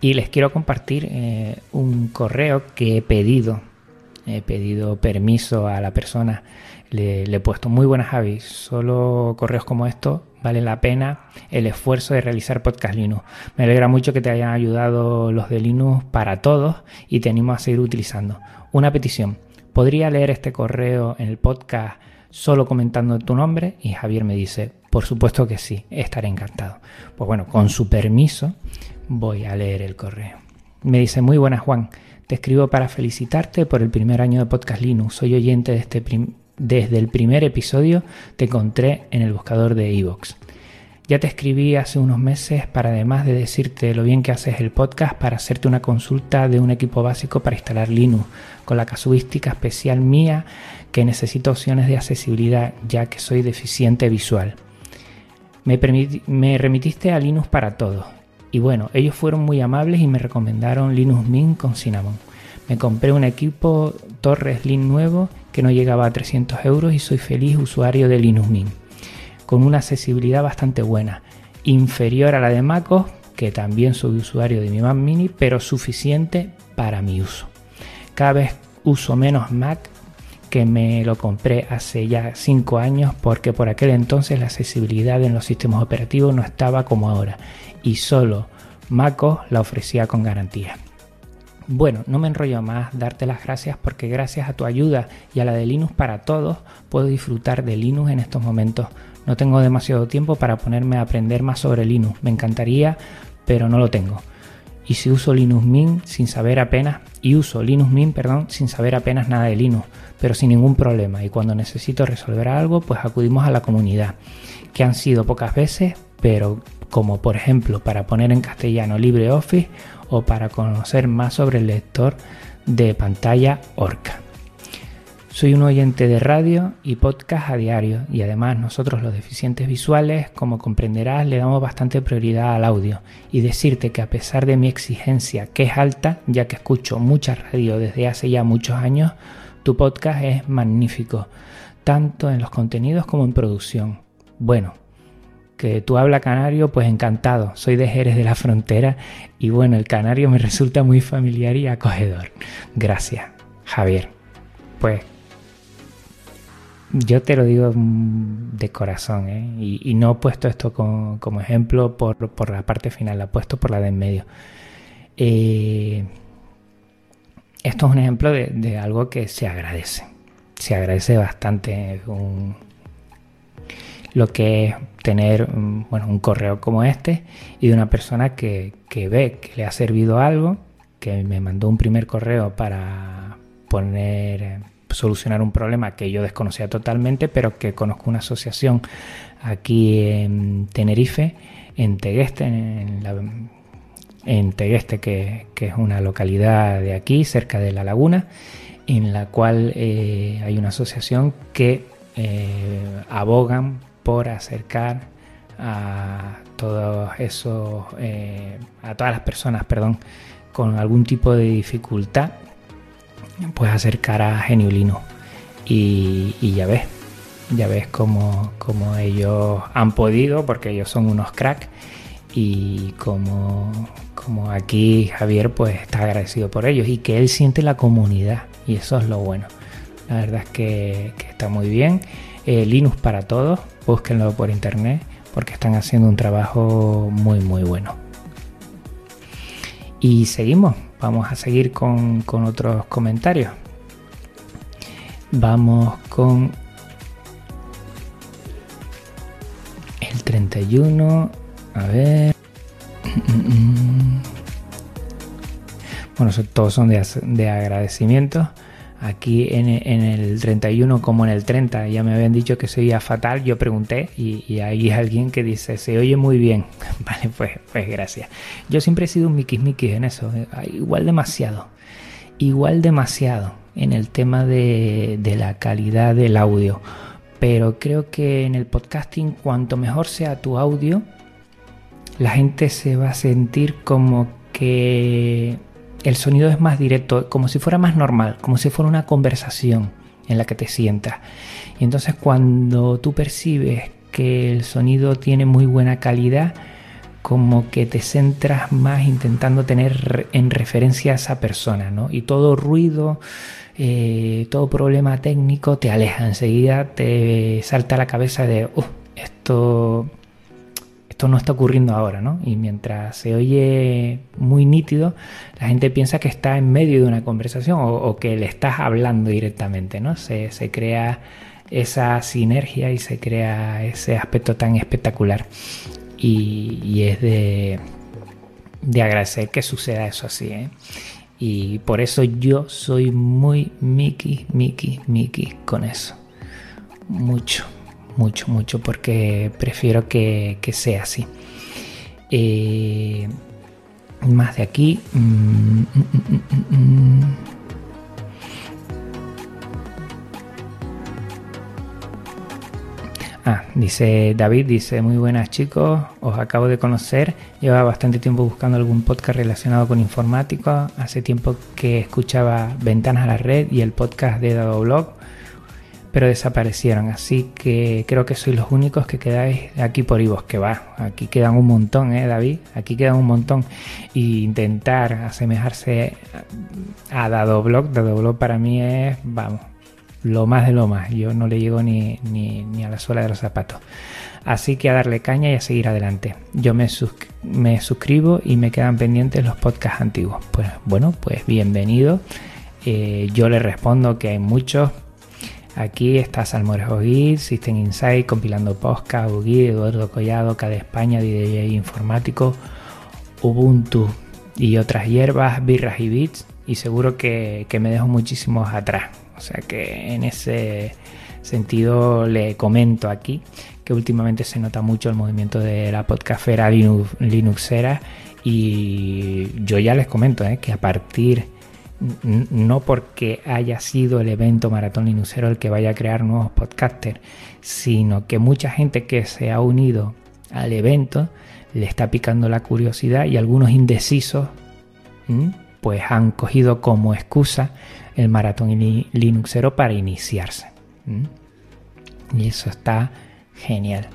Y les quiero compartir eh, un correo que he pedido. He pedido permiso a la persona. Le, he puesto muy buenas Javi. Solo correos como estos vale la pena el esfuerzo de realizar podcast Linux. Me alegra mucho que te hayan ayudado los de Linux para todos y te animo a seguir utilizando. Una petición. ¿Podría leer este correo en el podcast solo comentando tu nombre y Javier me dice, por supuesto que sí, estaré encantado. Pues bueno, con su permiso voy a leer el correo. Me dice, muy buenas Juan, te escribo para felicitarte por el primer año de Podcast Linux. Soy oyente de este desde el primer episodio, te encontré en el buscador de Evox. Ya te escribí hace unos meses para además de decirte lo bien que haces el podcast para hacerte una consulta de un equipo básico para instalar Linux, con la casuística especial mía que necesito opciones de accesibilidad ya que soy deficiente visual. Me, remitiste a Linux para todos y bueno, ellos fueron muy amables y me recomendaron Linux Mint con Cinnamon. Me compré un equipo Torres Lin nuevo que no llegaba a 300 euros y soy feliz usuario de Linux Mint con una accesibilidad bastante buena, inferior a la de MacOS, que también soy usuario de mi Mac Mini, pero suficiente para mi uso. Cada vez uso menos Mac que me lo compré hace ya 5 años porque por aquel entonces la accesibilidad en los sistemas operativos no estaba como ahora y solo MacOS la ofrecía con garantía. Bueno, no me enrollo más, darte las gracias porque gracias a tu ayuda y a la de Linux para todos puedo disfrutar de Linux en estos momentos no tengo demasiado tiempo para ponerme a aprender más sobre Linux. Me encantaría, pero no lo tengo. Y si uso Linux Mint sin saber apenas, y uso Linux Mint, perdón, sin saber apenas nada de Linux, pero sin ningún problema. Y cuando necesito resolver algo, pues acudimos a la comunidad, que han sido pocas veces, pero como por ejemplo para poner en castellano LibreOffice o para conocer más sobre el lector de pantalla Orca. Soy un oyente de radio y podcast a diario y además nosotros los deficientes visuales, como comprenderás, le damos bastante prioridad al audio y decirte que a pesar de mi exigencia, que es alta, ya que escucho mucha radio desde hace ya muchos años, tu podcast es magnífico, tanto en los contenidos como en producción. Bueno, que tú habla canario, pues encantado. Soy de Jerez de la Frontera y bueno, el canario me resulta muy familiar y acogedor. Gracias, Javier. Pues yo te lo digo de corazón, ¿eh? y, no he puesto esto como, ejemplo por, la parte final, la he puesto por la de en medio. Eh, esto es un ejemplo de, algo que se agradece, se agradece bastante lo que es tener bueno, un correo como este y de una persona que, que ve que le ha servido algo, que me mandó un primer correo para poner solucionar un problema que yo desconocía totalmente, pero que conozco una asociación aquí en Tenerife, en Tegueste, en, en Tegueste, que, es una localidad de aquí, cerca de la laguna, en la cual eh, hay una asociación que eh, abogan por acercar a todos esos, eh, a todas las personas, perdón, con algún tipo de dificultad, pues acercar a Geniulino. Y, ya ves, ya ves cómo, ellos han podido, porque ellos son unos cracks, y como, como aquí Javier pues está agradecido por ellos y que él siente la comunidad, y eso es lo bueno. La verdad es que, está muy bien. Eh, Linux para todos, búsquenlo por internet porque están haciendo un trabajo muy muy bueno. Y seguimos, vamos a seguir con, otros comentarios. Vamos con el 31. A ver. Bueno, todos son de, de agradecimiento. Aquí en, el 31 como en el 30 ya me habían dicho que se oía fatal, yo pregunté y, y hay alguien que dice se oye muy bien. Vale, pues, pues gracias. Yo siempre he sido un miquis miquis en eso, igual demasiado, igual demasiado en el tema de, de la calidad del audio. Pero creo que en el podcasting cuanto mejor sea tu audio, la gente se va a sentir como que el sonido es más directo, como si fuera más normal, como si fuera una conversación en la que te sientas. Y entonces cuando tú percibes que el sonido tiene muy buena calidad, como que te centras más intentando tener en referencia a esa persona, ¿no? Y todo ruido, eh, todo problema técnico te aleja, enseguida te salta a la cabeza de, esto esto no está ocurriendo ahora, ¿no? Y mientras se oye muy nítido, la gente piensa que está en medio de una conversación o, que le estás hablando directamente, ¿no? Se, crea esa sinergia y se crea ese aspecto tan espectacular. Y, es de, de, agradecer que suceda eso así, ¿eh? Y por eso yo soy muy Mickey, Mickey, Mickey con eso. Mucho mucho, mucho, porque prefiero que, sea así. Eh, más de aquí. Mm, mm, mm, ah, dice David, dice, muy buenas chicos, os acabo de conocer, lleva bastante tiempo buscando algún podcast relacionado con informática, hace tiempo que escuchaba Ventanas a la Red y el podcast de Dado Blog, pero desaparecieron. Así que creo que sois los únicos que quedáis aquí por Ivos, que va. Aquí quedan un montón, ¿eh, David? Aquí quedan un montón. Y intentar asemejarse a Dado Blog, Dado Blog para mí es, vamos, lo más de lo más. Yo no le llego ni, ni, a la suela de los zapatos. Así que a darle caña y a seguir adelante. Yo me, me suscribo y me quedan pendientes los podcasts antiguos. Pues bueno, pues bienvenido. Eh, yo le respondo que hay muchos Aquí está Salmorejo Gui, System Insight, compilando podcast, Ugi, Eduardo Collado, de España, DJ Informático, Ubuntu y otras hierbas, birras y bits. Y seguro que, me dejo muchísimos atrás. O sea que en ese sentido le comento aquí que últimamente se nota mucho el movimiento de la podcastera Linuxera y yo ya les comento ¿eh? que a partir no porque haya sido el evento Maratón Linuxero el que vaya a crear nuevos podcasters, sino que mucha gente que se ha unido al evento le está picando la curiosidad y algunos indecisos pues han cogido como excusa el Maratón Linuxero para iniciarse. Y eso está genial.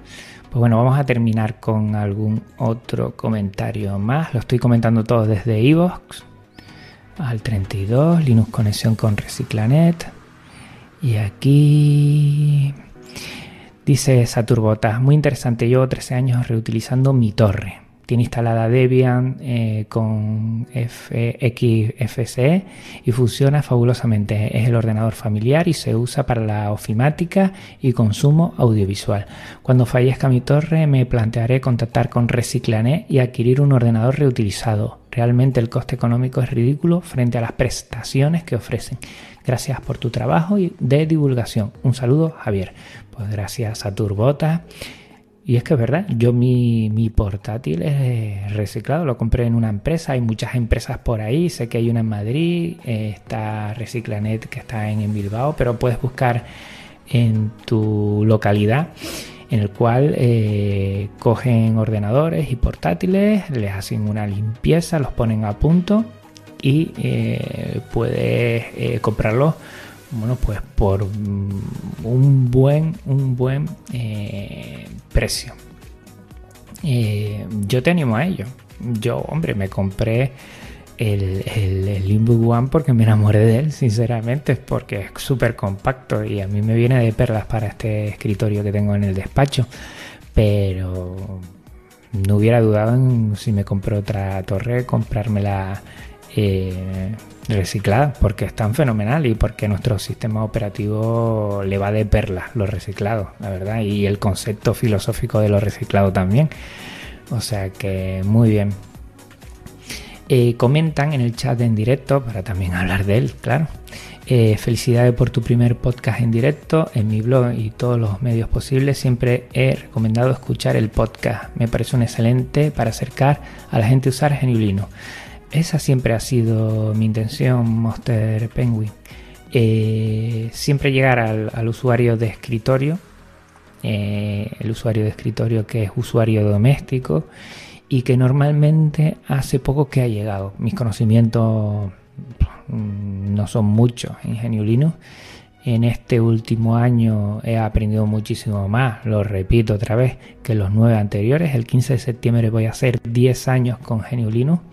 Pues bueno, vamos a terminar con algún otro comentario más. Lo estoy comentando todo desde Evox al 32, Linux conexión con Reciclanet. Y aquí dice Saturbota, muy interesante, llevo 13 años reutilizando mi torre. Instalada Debian eh, con XFCE y funciona fabulosamente. Es el ordenador familiar y se usa para la ofimática y consumo audiovisual. Cuando fallezca mi torre me plantearé contactar con Reciclanet y adquirir un ordenador reutilizado. Realmente el coste económico es ridículo frente a las prestaciones que ofrecen. Gracias por tu trabajo y de divulgación. Un saludo, Javier. Pues gracias a Turbota. Y es que es verdad, yo mi, mi, portátil es reciclado, lo compré en una empresa, hay muchas empresas por ahí, sé que hay una en Madrid, eh, está Reciclanet que está en, Bilbao, pero puedes buscar en tu localidad en el cual eh, cogen ordenadores y portátiles, les hacen una limpieza, los ponen a punto y eh, puedes comprarlos bueno, pues por mm, un buen, un buen eh, precio. Eh, yo te animo a ello. Yo, hombre, me compré el, el, One porque me enamoré de él, sinceramente, porque es súper compacto y a mí me viene de perlas para este escritorio que tengo en el despacho. Pero no hubiera dudado en si me compré otra torre, comprármela eh, recicladas porque están fenomenal y porque nuestro sistema operativo le va de perlas los reciclados, la verdad, y el concepto filosófico de lo reciclado también. O sea que muy bien. Eh, comentan en el chat en directo para también hablar de él, claro. Eh, felicidades por tu primer podcast en directo. En mi blog y todos los medios posibles siempre he recomendado escuchar el podcast. Me parece un excelente para acercar a la gente a usar Geniulino. Esa siempre ha sido mi intención, Monster Penguin. Eh, siempre llegar al, usuario de escritorio, eh, el usuario de escritorio que es usuario doméstico y que normalmente hace poco que ha llegado. Mis conocimientos mm, no son muchos en Geniulino. En este último año he aprendido muchísimo más, lo repito otra vez, que los nueve anteriores. El 15 de septiembre voy a hacer 10 años con Geniulino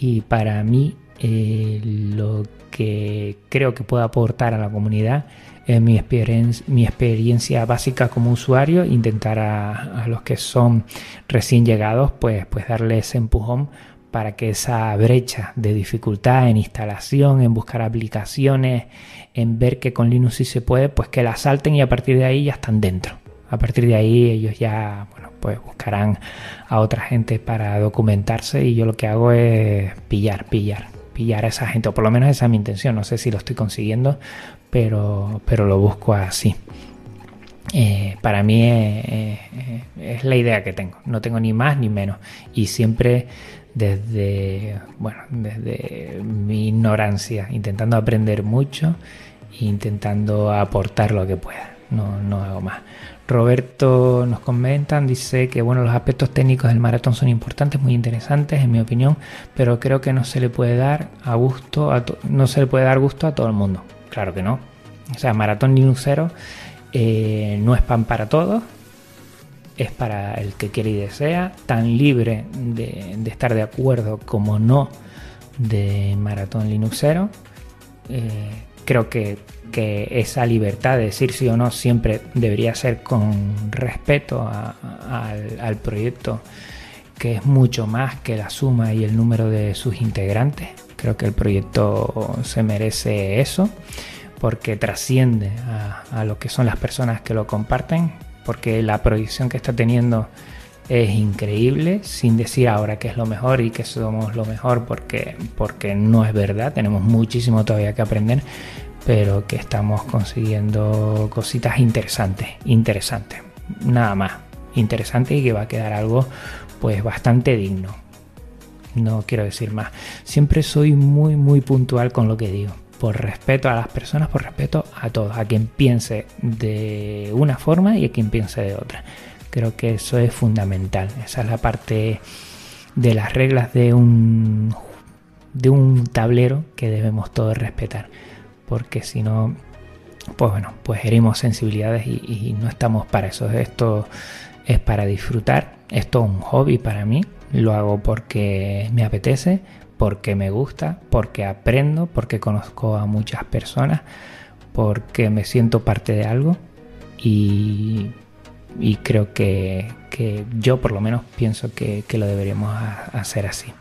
y para mí eh, lo que creo que puedo aportar a la comunidad es mi, experiencia, básica como usuario, intentar a, los que son recién llegados pues, pues darles ese empujón para que esa brecha de dificultad en instalación, en buscar aplicaciones, en ver que con Linux sí se puede, pues que la salten y a partir de ahí ya están dentro. A partir de ahí ellos ya, bueno, pues buscarán a otra gente para documentarse y yo lo que hago es pillar, pillar, pillar a esa gente, o por lo menos esa es mi intención, no sé si lo estoy consiguiendo, pero, pero lo busco así. Eh, para mí es, la idea que tengo, no tengo ni más ni menos y siempre desde, bueno, desde mi ignorancia, intentando aprender mucho e intentando aportar lo que pueda, no, no hago más. Roberto nos comentan, dice que bueno, los aspectos técnicos del maratón son importantes, muy interesantes en mi opinión, pero creo que no se le puede dar a gusto, a no se le puede dar gusto a todo el mundo. Claro que no. O sea, maratón Linuxero eh, no es pan para todos, es para el que quiere y desea, tan libre de, estar de acuerdo como no de maratón Linuxero. Eh, creo que que esa libertad de decir sí o no siempre debería ser con respeto al, proyecto, que es mucho más que la suma y el número de sus integrantes. Creo que el proyecto se merece eso, porque trasciende a, a lo que son las personas que lo comparten, porque la proyección que está teniendo es increíble, sin decir ahora que es lo mejor y que somos lo mejor, porque, porque no es verdad, tenemos muchísimo todavía que aprender, pero que estamos consiguiendo cositas interesantes, interesantes, nada más, interesante y que va a quedar algo pues bastante digno. No quiero decir más. Siempre soy muy muy puntual con lo que digo. Por respeto a las personas, por respeto a todos, a quien piense de una forma y a quien piense de otra. Creo que eso es fundamental. Esa es la parte de las reglas de un de un tablero que debemos todos respetar porque si no, pues bueno, pues herimos sensibilidades y, no estamos para eso. Esto es para disfrutar, esto es un hobby para mí, lo hago porque me apetece, porque me gusta, porque aprendo, porque conozco a muchas personas, porque me siento parte de algo y creo que, yo por lo menos pienso que, lo deberíamos hacer así.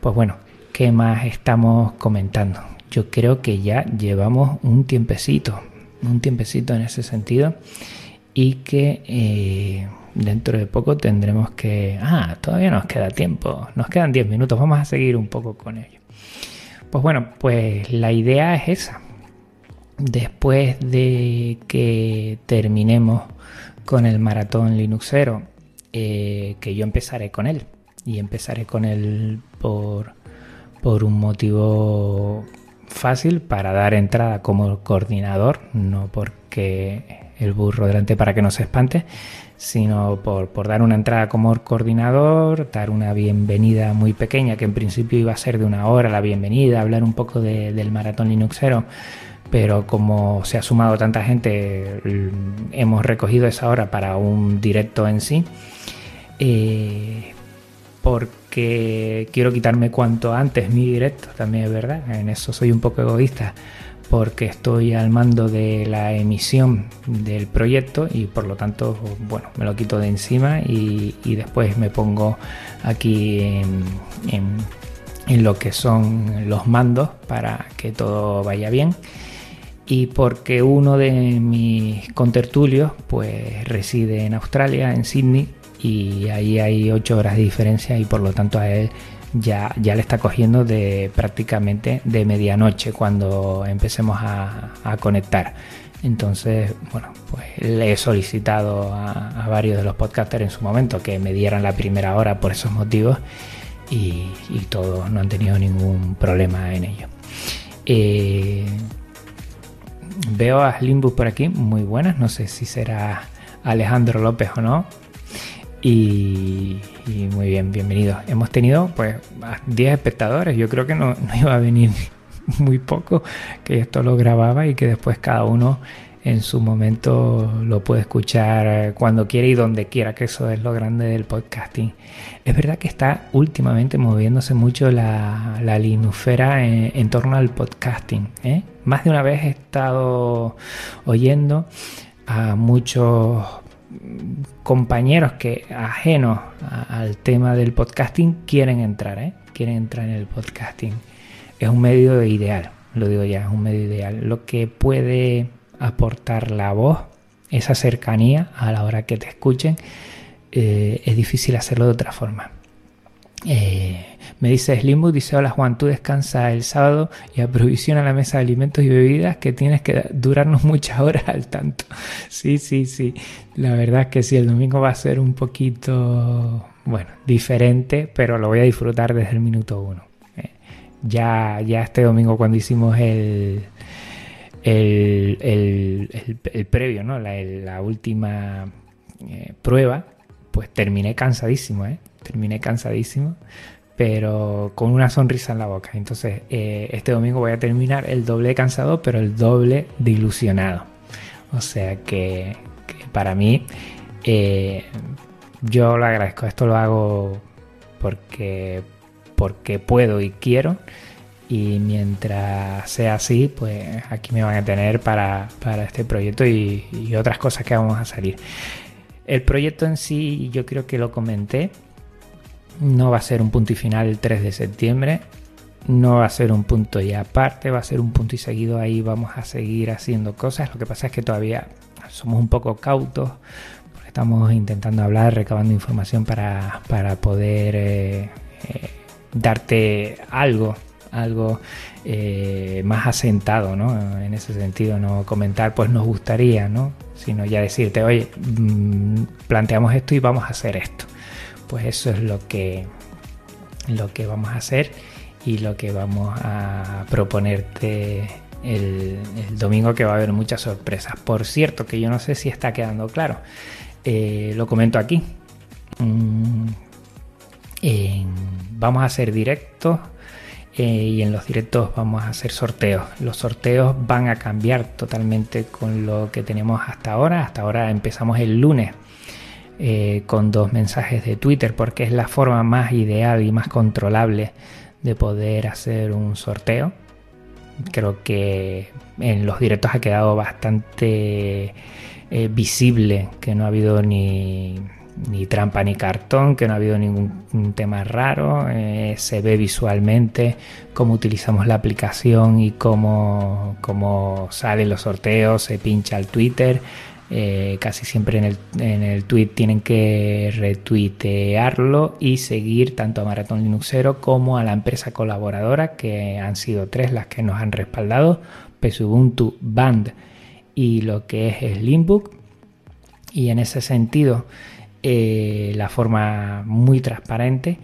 Pues bueno, ¿qué más estamos comentando? Yo creo que ya llevamos un tiempecito, un tiempecito en ese sentido y que eh, dentro de poco tendremos que... Ah, todavía nos queda tiempo, nos quedan 10 minutos, vamos a seguir un poco con ello. Pues bueno, pues la idea es esa. Después de que terminemos con el maratón Linuxero, eh, que yo empezaré con él. Y empezaré con él por, por un motivo fácil para dar entrada como coordinador, no porque el burro delante para que no se espante, sino por, por, dar una entrada como coordinador, dar una bienvenida muy pequeña, que en principio iba a ser de una hora la bienvenida, hablar un poco del maratón Linuxero, pero como se ha sumado tanta gente, hemos recogido esa hora para un directo en sí. Eh, porque quiero quitarme cuanto antes mi directo, también es verdad, en eso soy un poco egoísta, porque estoy al mando de la emisión del proyecto y por lo tanto, bueno, me lo quito de encima y, después me pongo aquí en, en lo que son los mandos para que todo vaya bien. Y porque uno de mis contertulios pues reside en Australia, en Sydney, y ahí hay 8 horas de diferencia y por lo tanto a él ya, ya le está cogiendo de prácticamente de medianoche cuando empecemos a, conectar. Entonces, bueno, pues le he solicitado a, varios de los podcasters en su momento que me dieran la primera hora por esos motivos y, todos no han tenido ningún problema en ello. Eh, veo a Slimbus por aquí, muy buenas, no sé si será Alejandro López o no, y, muy bien, bienvenidos. Hemos tenido pues 10 espectadores. Yo creo que no, iba a venir muy poco, que esto lo grababa y que después cada uno en su momento lo puede escuchar cuando quiera y donde quiera, que eso es lo grande del podcasting. Es verdad que está últimamente moviéndose mucho la, la linufera en, torno al podcasting. ¿eh? Más de una vez he estado oyendo a muchos compañeros que ajenos al tema del podcasting quieren entrar, ¿eh? quieren entrar en el podcasting. Es un medio ideal, lo digo ya, es un medio ideal. Lo que puede aportar la voz, esa cercanía a la hora que te escuchen, eh, es difícil hacerlo de otra forma. Eh, me dice Slimbook, dice, hola Juan, tú descansa el sábado y aprovisiona la mesa de alimentos y bebidas que tienes que durarnos muchas horas al tanto. Sí, sí, sí. La verdad es que sí, el domingo va a ser un poquito, bueno, diferente, pero lo voy a disfrutar desde el minuto uno. Eh, ya, ya este domingo cuando hicimos el, el, el, previo, ¿no? La, última eh, prueba, pues terminé cansadísimo, ¿eh? Terminé cansadísimo, pero con una sonrisa en la boca. Entonces, eh, este domingo voy a terminar el doble cansado, pero el doble de ilusionado. O sea que, para mí, eh, yo lo agradezco. Esto lo hago porque, porque puedo y quiero. Y mientras sea así, pues aquí me van a tener para, este proyecto y otras cosas que vamos a salir. El proyecto en sí, yo creo que lo comenté, no va a ser un punto y final el 3 de septiembre, no va a ser un punto y aparte, va a ser un punto y seguido ahí vamos a seguir haciendo cosas. Lo que pasa es que todavía somos un poco cautos, porque estamos intentando hablar, recabando información para, poder eh, eh, darte algo, algo eh, más asentado, ¿no? En ese sentido, no comentar, pues nos gustaría, ¿no? Sino ya decirte, oye, mm, planteamos esto y vamos a hacer esto pues eso es lo que, lo que vamos a hacer y lo que vamos a proponerte el, domingo que va a haber muchas sorpresas. Por cierto, que yo no sé si está quedando claro, eh, lo comento aquí. Mm, vamos a hacer directos eh, y en los directos vamos a hacer sorteos. Los sorteos van a cambiar totalmente con lo que tenemos hasta ahora. Hasta ahora empezamos el lunes eh, con dos mensajes de Twitter porque es la forma más ideal y más controlable de poder hacer un sorteo. Creo que en los directos ha quedado bastante eh, visible, que no ha habido ni, ni, trampa ni cartón, que no ha habido ningún tema raro, eh, se ve visualmente cómo utilizamos la aplicación y cómo, cómo salen los sorteos, se pincha el Twitter. Eh, casi siempre en el, en el tweet tienen que retuitearlo y seguir tanto a Maratón Linuxero como a la empresa colaboradora, que han sido tres las que nos han respaldado, Pesubuntu Band y lo que es Slimbook. Y en ese sentido, eh, la forma muy transparente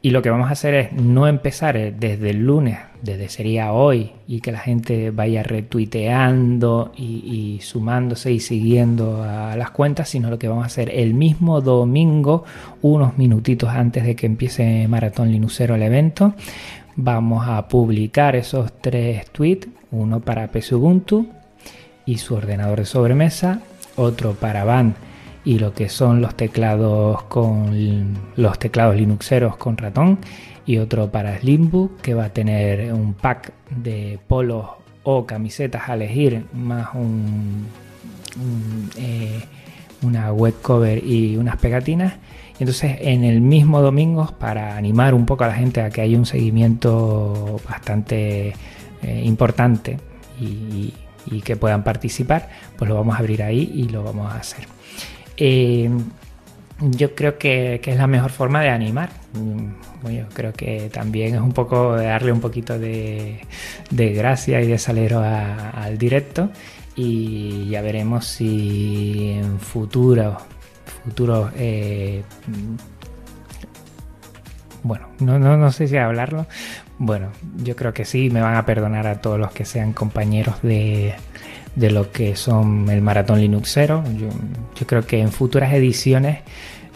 y lo que vamos a hacer es no empezar eh, desde el lunes, desde sería hoy, y que la gente vaya retuiteando y, sumándose y siguiendo a las cuentas, sino lo que vamos a hacer el mismo domingo, unos minutitos antes de que empiece Maratón Linuxero el evento, vamos a publicar esos tres tweets, uno para Ubuntu y su ordenador de sobremesa, otro para Van y lo que son los teclados con los teclados linuxeros con ratón y otro para Slimbook que va a tener un pack de polos o camisetas a elegir más un, eh, una web cover y unas pegatinas y entonces en el mismo domingo para animar un poco a la gente a que haya un seguimiento bastante eh, importante y, que puedan participar pues lo vamos a abrir ahí y lo vamos a hacer eh, yo creo que, es la mejor forma de animar. Yo creo que también es un poco de darle un poquito de, gracia y de salero al directo. Y ya veremos si en futuro, futuro eh, bueno, no, no, no sé si hablarlo. Bueno, yo creo que sí, me van a perdonar a todos los que sean compañeros de, de lo que son el maratón Linuxero. Yo, yo creo que en futuras ediciones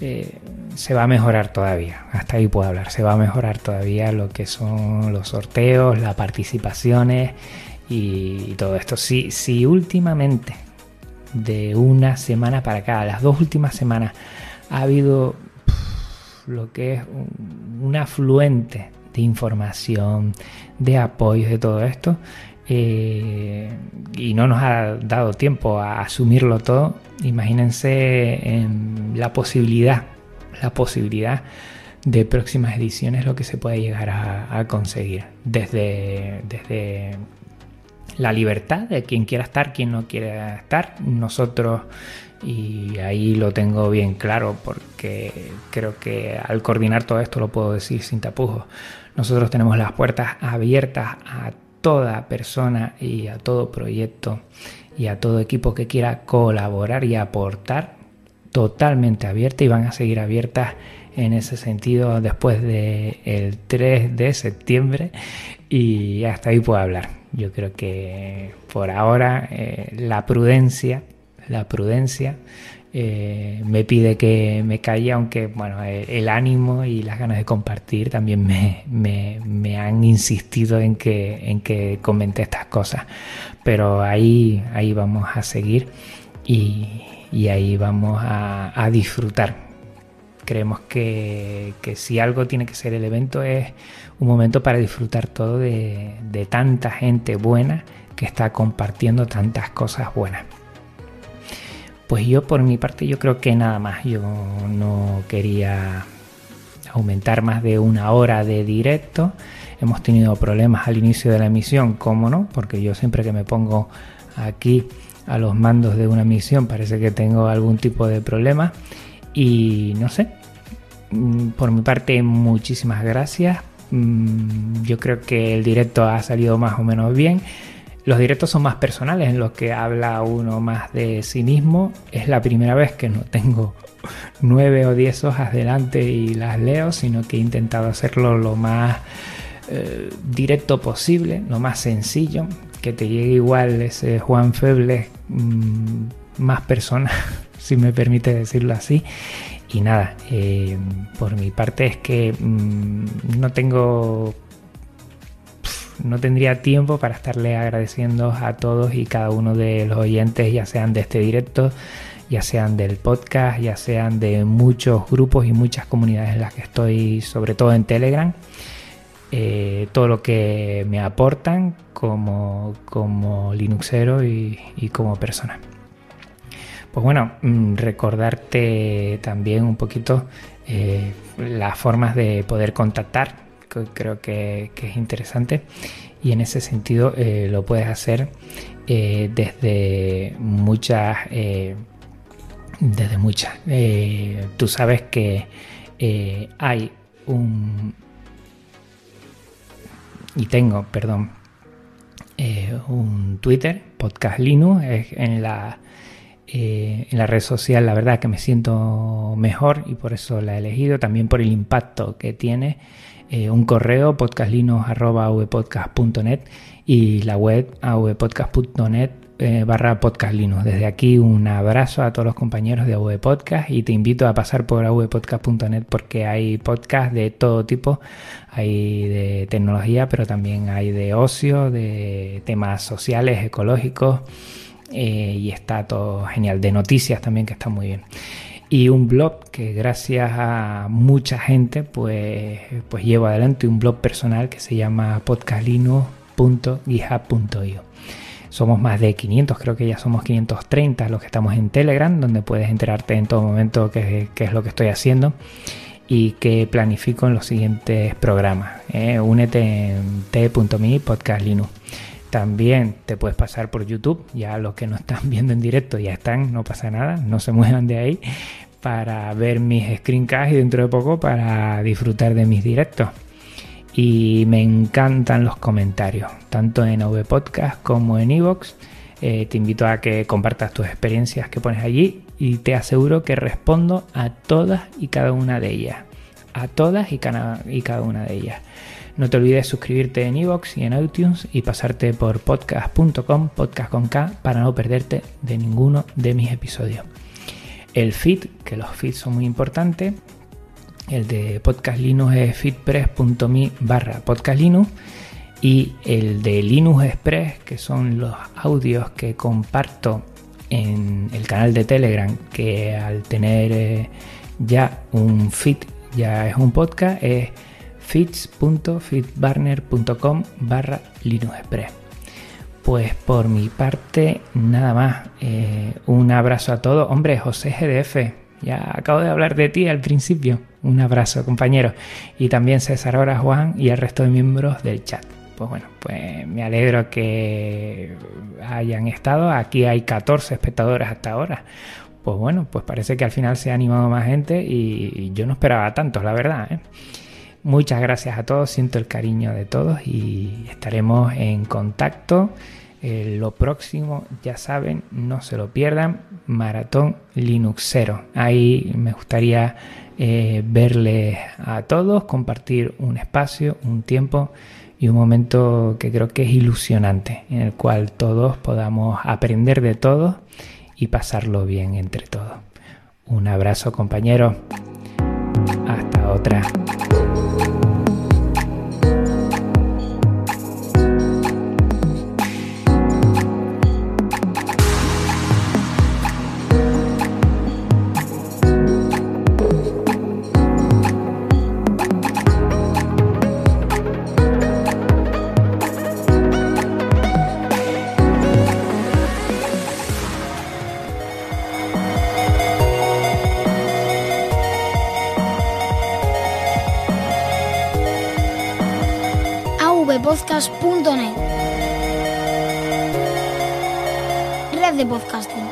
eh, se va a mejorar todavía. Hasta ahí puedo hablar. Se va a mejorar todavía lo que son los sorteos, las participaciones y, todo esto. Si, si últimamente, de una semana para acá, las dos últimas semanas, ha habido lo que es un afluente de información, de apoyos, de todo esto, eh, y no nos ha dado tiempo a asumirlo todo, imagínense en la posibilidad, la posibilidad de próximas ediciones lo que se puede llegar a, conseguir desde, desde la libertad de quien quiera estar, quien no quiera estar. Nosotros, y ahí lo tengo bien claro porque creo que al coordinar todo esto lo puedo decir sin tapujos, nosotros tenemos las puertas abiertas a toda persona y a todo proyecto y a todo equipo que quiera colaborar y aportar totalmente abierta y van a seguir abiertas en ese sentido después del el 3 de septiembre y hasta ahí puedo hablar. Yo creo que por ahora eh, la prudencia, la prudencia eh, me pide que me calle, aunque bueno, el, ánimo y las ganas de compartir también me, han insistido en que, en que comente estas cosas. Pero ahí, ahí vamos a seguir y, ahí vamos a, disfrutar. Creemos que, si algo tiene que ser el evento es un momento para disfrutar todo de tanta gente buena que está compartiendo tantas cosas buenas. Pues yo por mi parte yo creo que nada más. Yo no quería aumentar más de una hora de directo. Hemos tenido problemas al inicio de la emisión, ¿cómo no? Porque yo siempre que me pongo aquí a los mandos de una emisión parece que tengo algún tipo de problema. Y no sé, mm, por mi parte muchísimas gracias. Mm, yo creo que el directo ha salido más o menos bien. Los directos son más personales, en los que habla uno más de sí mismo. Es la primera vez que no tengo nueve o diez hojas delante y las leo, sino que he intentado hacerlo lo más eh, directo posible, lo más sencillo, que te llegue igual ese Juan Feble mm, más persona, si me permite decirlo así. Y nada, eh, por mi parte es que mm, no tengo no tendría tiempo para estarle agradeciendo a todos y cada uno de los oyentes, ya sean de este directo, ya sean del podcast, ya sean de muchos grupos y muchas comunidades en las que estoy, sobre todo en Telegram. Eh, todo lo que me aportan como, como Linuxero y, como persona. Pues bueno, mm, recordarte también un poquito eh, las formas de poder contactar, creo que, es interesante. Y en ese sentido eh, lo puedes hacer desde muchas... desde muchas. tú sabes que hay un... Y tengo, perdón, un Twitter, Podcast Linux, en la eh, en la red social la verdad que me siento mejor y por eso la he elegido, también por el impacto que tiene. Eh, un correo podcastlinux.vpodcast.net y la web avpodcast.net eh, barra podcastlinux. Desde aquí un abrazo a todos los compañeros de AV Podcast y te invito a pasar por avpodcast.net porque hay podcasts de todo tipo, hay de tecnología pero también hay de ocio, de temas sociales, ecológicos eh, y está todo genial. De noticias también que está muy bien. Y un blog que gracias a mucha gente pues, pues llevo adelante, un blog personal que se llama podcastlino.github.io. Somos más de 500, creo que ya somos 530 los que estamos en Telegram, donde puedes enterarte en todo momento qué, es lo que estoy haciendo y que planifico en los siguientes programas. Eh, únete en t.me podcast también te puedes pasar por YouTube, ya los que no están viendo en directo ya están, no pasa nada, no se muevan de ahí para ver mis screencasts y dentro de poco para disfrutar de mis directos. Y me encantan los comentarios, tanto en OV Podcast como en Evox. Eh, te invito a que compartas tus experiencias que pones allí y te aseguro que respondo a todas y cada una de ellas. A todas y cada, y cada una de ellas. No te olvides suscribirte en iVoox y en iTunes y pasarte por podcast.com, podcast con K, para no perderte de ninguno de mis episodios. El feed, que los feeds son muy importantes, el de Podcast Linux es feedpress.me barra podcastlinux y el de Linux Express, que son los audios que comparto en el canal de Telegram, que al tener eh, ya un feed, ya es un podcast, es feeds.feedburner.com barra Express. Pues por mi parte, nada más. Eh, un abrazo a todos. Hombre, José GDF, ya acabo de hablar de ti al principio. Un abrazo, compañero. Y también César Hora, Juan y el resto de miembros del chat. Pues bueno, pues me alegro que hayan estado. Aquí hay 14 espectadores hasta ahora. Pues bueno, pues parece que al final se ha animado más gente y yo no esperaba tantos, la verdad. ¿eh? Muchas gracias a todos, siento el cariño de todos y estaremos en contacto. Eh, lo próximo, ya saben, no se lo pierdan, Maratón Linuxero. Ahí me gustaría eh, verles a todos, compartir un espacio, un tiempo y un momento que creo que es ilusionante, en el cual todos podamos aprender de todos y pasarlo bien entre todos. Un abrazo compañeros. Hasta otra.
podcast.net. Red de podcasting.